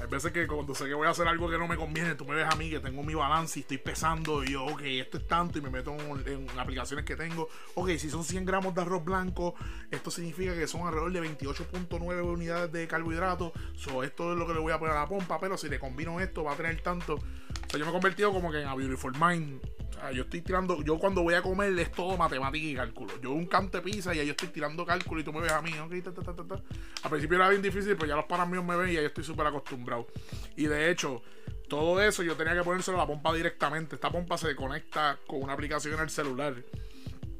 Hay veces que cuando sé que voy a hacer algo que no me conviene, tú me ves a mí que tengo mi balance y estoy pesando y yo, ok, esto es tanto y me meto en, aplicaciones que tengo. Ok, si son 100 gramos de arroz blanco, esto significa que son alrededor de 28.9 unidades de carbohidratos. So, esto es lo que le voy a poner a la pompa, pero si le combino esto va a tener tanto. O sea, yo me he convertido como que en a Beautiful Mind yo estoy tirando, yo cuando voy a comer es todo matemática y cálculo. Yo un cante pizza y ahí yo estoy tirando cálculo y tú me ves a mí, ok, Al principio era bien difícil, pero ya los panas míos me ven y ahí estoy súper acostumbrado. Y de hecho, todo eso yo tenía que ponérselo a la pompa directamente. Esta pompa se conecta con una aplicación en el celular.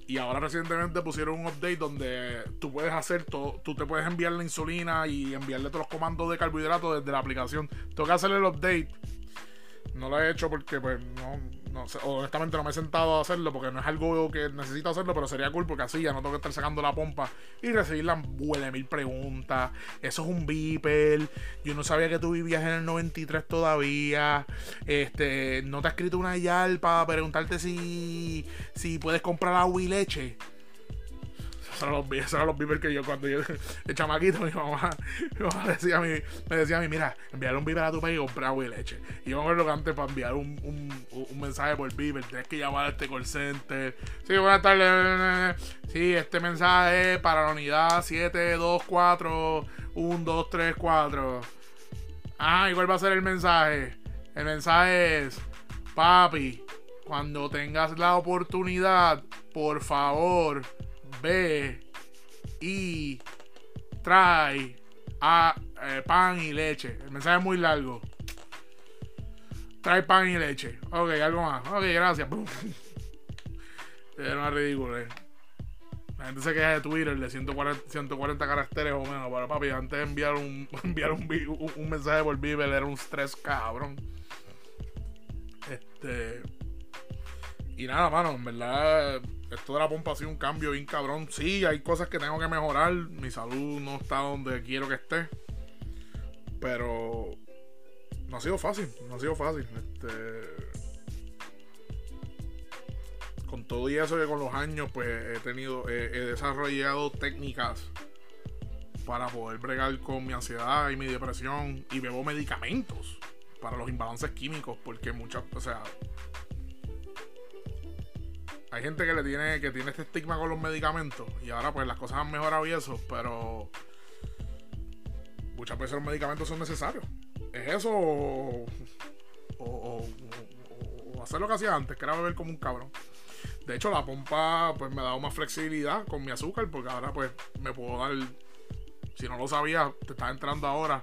Y ahora recientemente pusieron un update donde tú puedes hacer todo, tú te puedes enviar la insulina y enviarle todos los comandos de carbohidratos desde la aplicación. Tengo que hacer el update. No lo he hecho porque pues no, no honestamente no me he sentado a hacerlo porque no es algo que necesito hacerlo, pero sería cool porque así ya no tengo que estar sacando la pompa y recibir las mil preguntas. Eso es un beeper. Yo no sabía que tú vivías en el 93 todavía. Este, no te ha escrito una YAL para preguntarte si, si puedes comprar agua y leche. Eran los, esos que yo cuando yo, el chamaquito, mi mamá, mi mamá decía a mí, me decía a mí, mira, enviarle un viver a tu país y comprar agua y leche. Y yo me acuerdo que antes para enviar un, un, mensaje por viver tienes que llamar a este call center. Sí, buenas tardes. Sí, este mensaje es para la unidad 724 1234. Ah, ¿y cuál va a ser el mensaje? El mensaje es, papi, cuando tengas la oportunidad, por favor, ve y trae a, eh, pan y leche. El mensaje es muy largo. Trae pan y leche. Ok, algo más. Ok, gracias. [LAUGHS] Era una ridícula. Eh. La gente se queja de Twitter de 140, 140 caracteres o menos. Pero papi, antes de enviar un, [LAUGHS] enviar un, un, mensaje por Viber era un stress cabrón. Este. Y nada, mano, en verdad esto de la pompa ha sido un cambio bien cabrón. Sí, hay cosas que tengo que mejorar. Mi salud no está donde quiero que esté. Pero no ha sido fácil, no ha sido fácil. Este, con todo y eso que con los años, pues he tenido, he, desarrollado técnicas para poder bregar con mi ansiedad y mi depresión. Y bebo medicamentos para los imbalances químicos. Porque muchas, o sea, hay gente que le tiene que tiene este estigma con los medicamentos y ahora pues las cosas han mejorado y eso, pero muchas veces los medicamentos son necesarios. ¿Es eso o, hacer lo que hacía antes, que era beber como un cabrón? De hecho, la pompa pues me ha dado más flexibilidad con mi azúcar porque ahora pues me puedo dar, si no lo sabía, te está entrando ahora,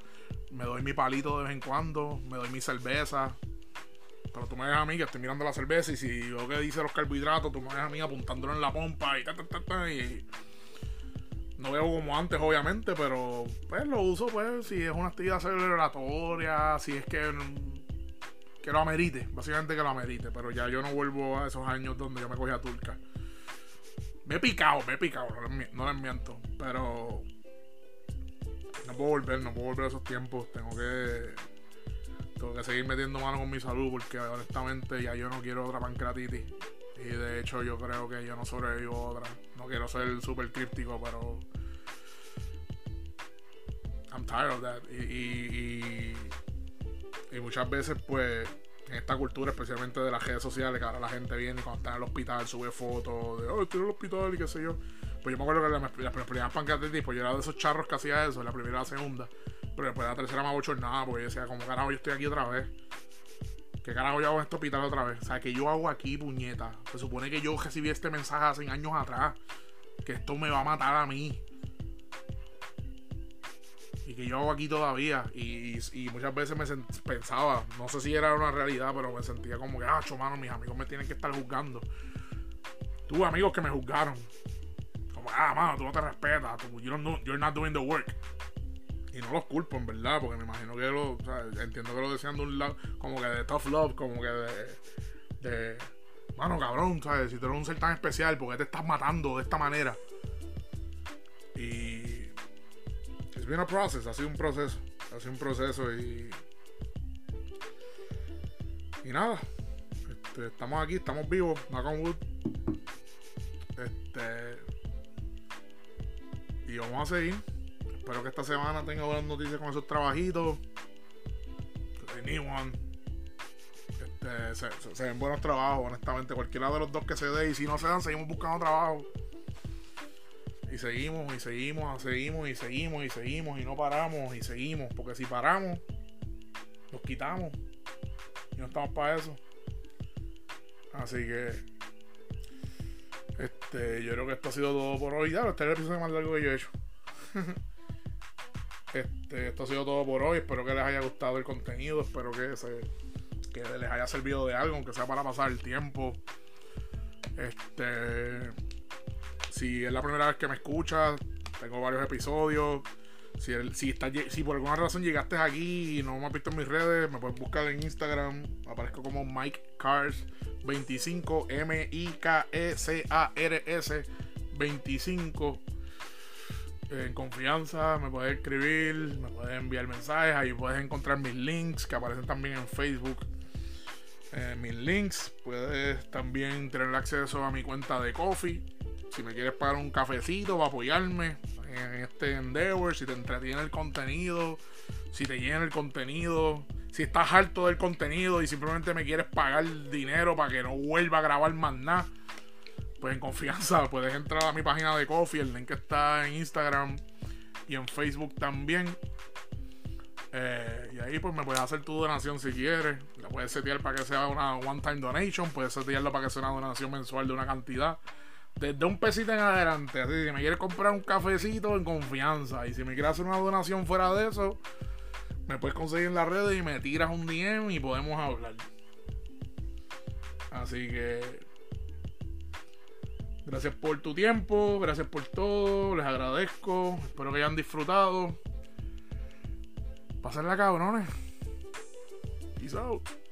me doy mi palito de vez en cuando, me doy mi cerveza, pero tú me ves a mí que estoy mirando la cerveza y si lo que dice los carbohidratos, tú me ves a mí apuntándolo en la pompa y ta, ta, ta, ta y no veo como antes, obviamente, pero pues lo uso, pues, si es una actividad celebratoria, si es que, que lo amerite, básicamente que lo amerite, pero ya yo no vuelvo a esos años donde yo me cogía turca. Me he picado, me he picado, no les miento, pero no puedo volver, no puedo volver a esos tiempos, tengo que tengo que seguir metiendo mano con mi salud porque honestamente ya yo no quiero otra pancreatitis. Y de hecho yo creo que yo no sobrevivo a otra. No quiero ser súper críptico, pero... I'm tired of that. Y, y, muchas veces pues en esta cultura, especialmente de las redes sociales, que ahora la gente viene y cuando está en el hospital sube fotos de, oh, estoy en el hospital y qué sé yo. Pues yo me acuerdo que las, las primeras pancreatitis, pues yo era de esos charros que hacía eso, la primera y la segunda. Pero después de la tercera me nada porque yo decía, como carajo yo estoy aquí otra vez. ¿Qué carajo yo hago en este hospital otra vez? O sea, que yo hago aquí, puñeta. Se supone que yo recibí este mensaje hace años atrás. Que esto me va a matar a mí. Y que yo hago aquí todavía. Y, muchas veces me pensaba, no sé si era una realidad, pero me sentía como que, ah, mano, mis amigos me tienen que estar juzgando. Tuve amigos que me juzgaron. Como, ah, mano, tú no te respetas. you're not doing the work. Y no los culpo, en verdad, porque me imagino que lo. Entiendo que lo decían de un lado, como que de tough love, como que de. de Mano, cabrón, ¿sabes? Si tú eres un ser tan especial, ¿por qué te estás matando de esta manera? Y. Es bien un proceso, ha sido un proceso. Ha sido un proceso y. Y nada. Este, estamos aquí, estamos vivos, knock wood. Este. Y vamos a seguir. Espero que esta semana tenga buenas noticias con esos trabajitos. Anyone. Este, se, se, ven buenos trabajos, honestamente. Cualquiera de los dos que se dé. Y si no se dan, seguimos buscando trabajo. Y seguimos, y seguimos, seguimos, y seguimos, y seguimos, y no paramos, y seguimos. Porque si paramos, nos quitamos. Y no estamos para eso. Así que. Este, yo creo que esto ha sido todo por hoy. Ya, este es el episodio más largo que yo he hecho. [LAUGHS] este, esto ha sido todo por hoy. Espero que les haya gustado el contenido. Espero que, se, que les haya servido de algo, aunque sea para pasar el tiempo. Este. Si es la primera vez que me escuchas, tengo varios episodios. Si, si, por alguna razón llegaste aquí y no me has visto en mis redes, me puedes buscar en Instagram. Aparezco como Mike Cars 25 M-I-K-E-C-A-R-S 25 en confianza, me puedes escribir, me puedes enviar mensajes, ahí puedes encontrar mis links que aparecen también en Facebook. Eh, mis links, puedes también tener acceso a mi cuenta de Coffee. Si me quieres pagar un cafecito para apoyarme en este endeavor, si te entretiene el contenido, si te llena el contenido, si estás harto del contenido y simplemente me quieres pagar dinero para que no vuelva a grabar más nada, pues en confianza [LAUGHS] puedes entrar a mi página de Coffee, el link está en Instagram y en Facebook también. Eh, y ahí pues me puedes hacer tu donación si quieres. La puedes setear para que sea una one-time donation. Puedes setearlo para que sea una donación mensual de una cantidad. Desde un pesito en adelante. Así si me quieres comprar un cafecito en confianza. Y si me quieres hacer una donación fuera de eso, me puedes conseguir en las redes y me tiras un DM y podemos hablar. Así que gracias por tu tiempo, gracias por todo, les agradezco, espero que hayan disfrutado. Pásenla cabrones. Peace out.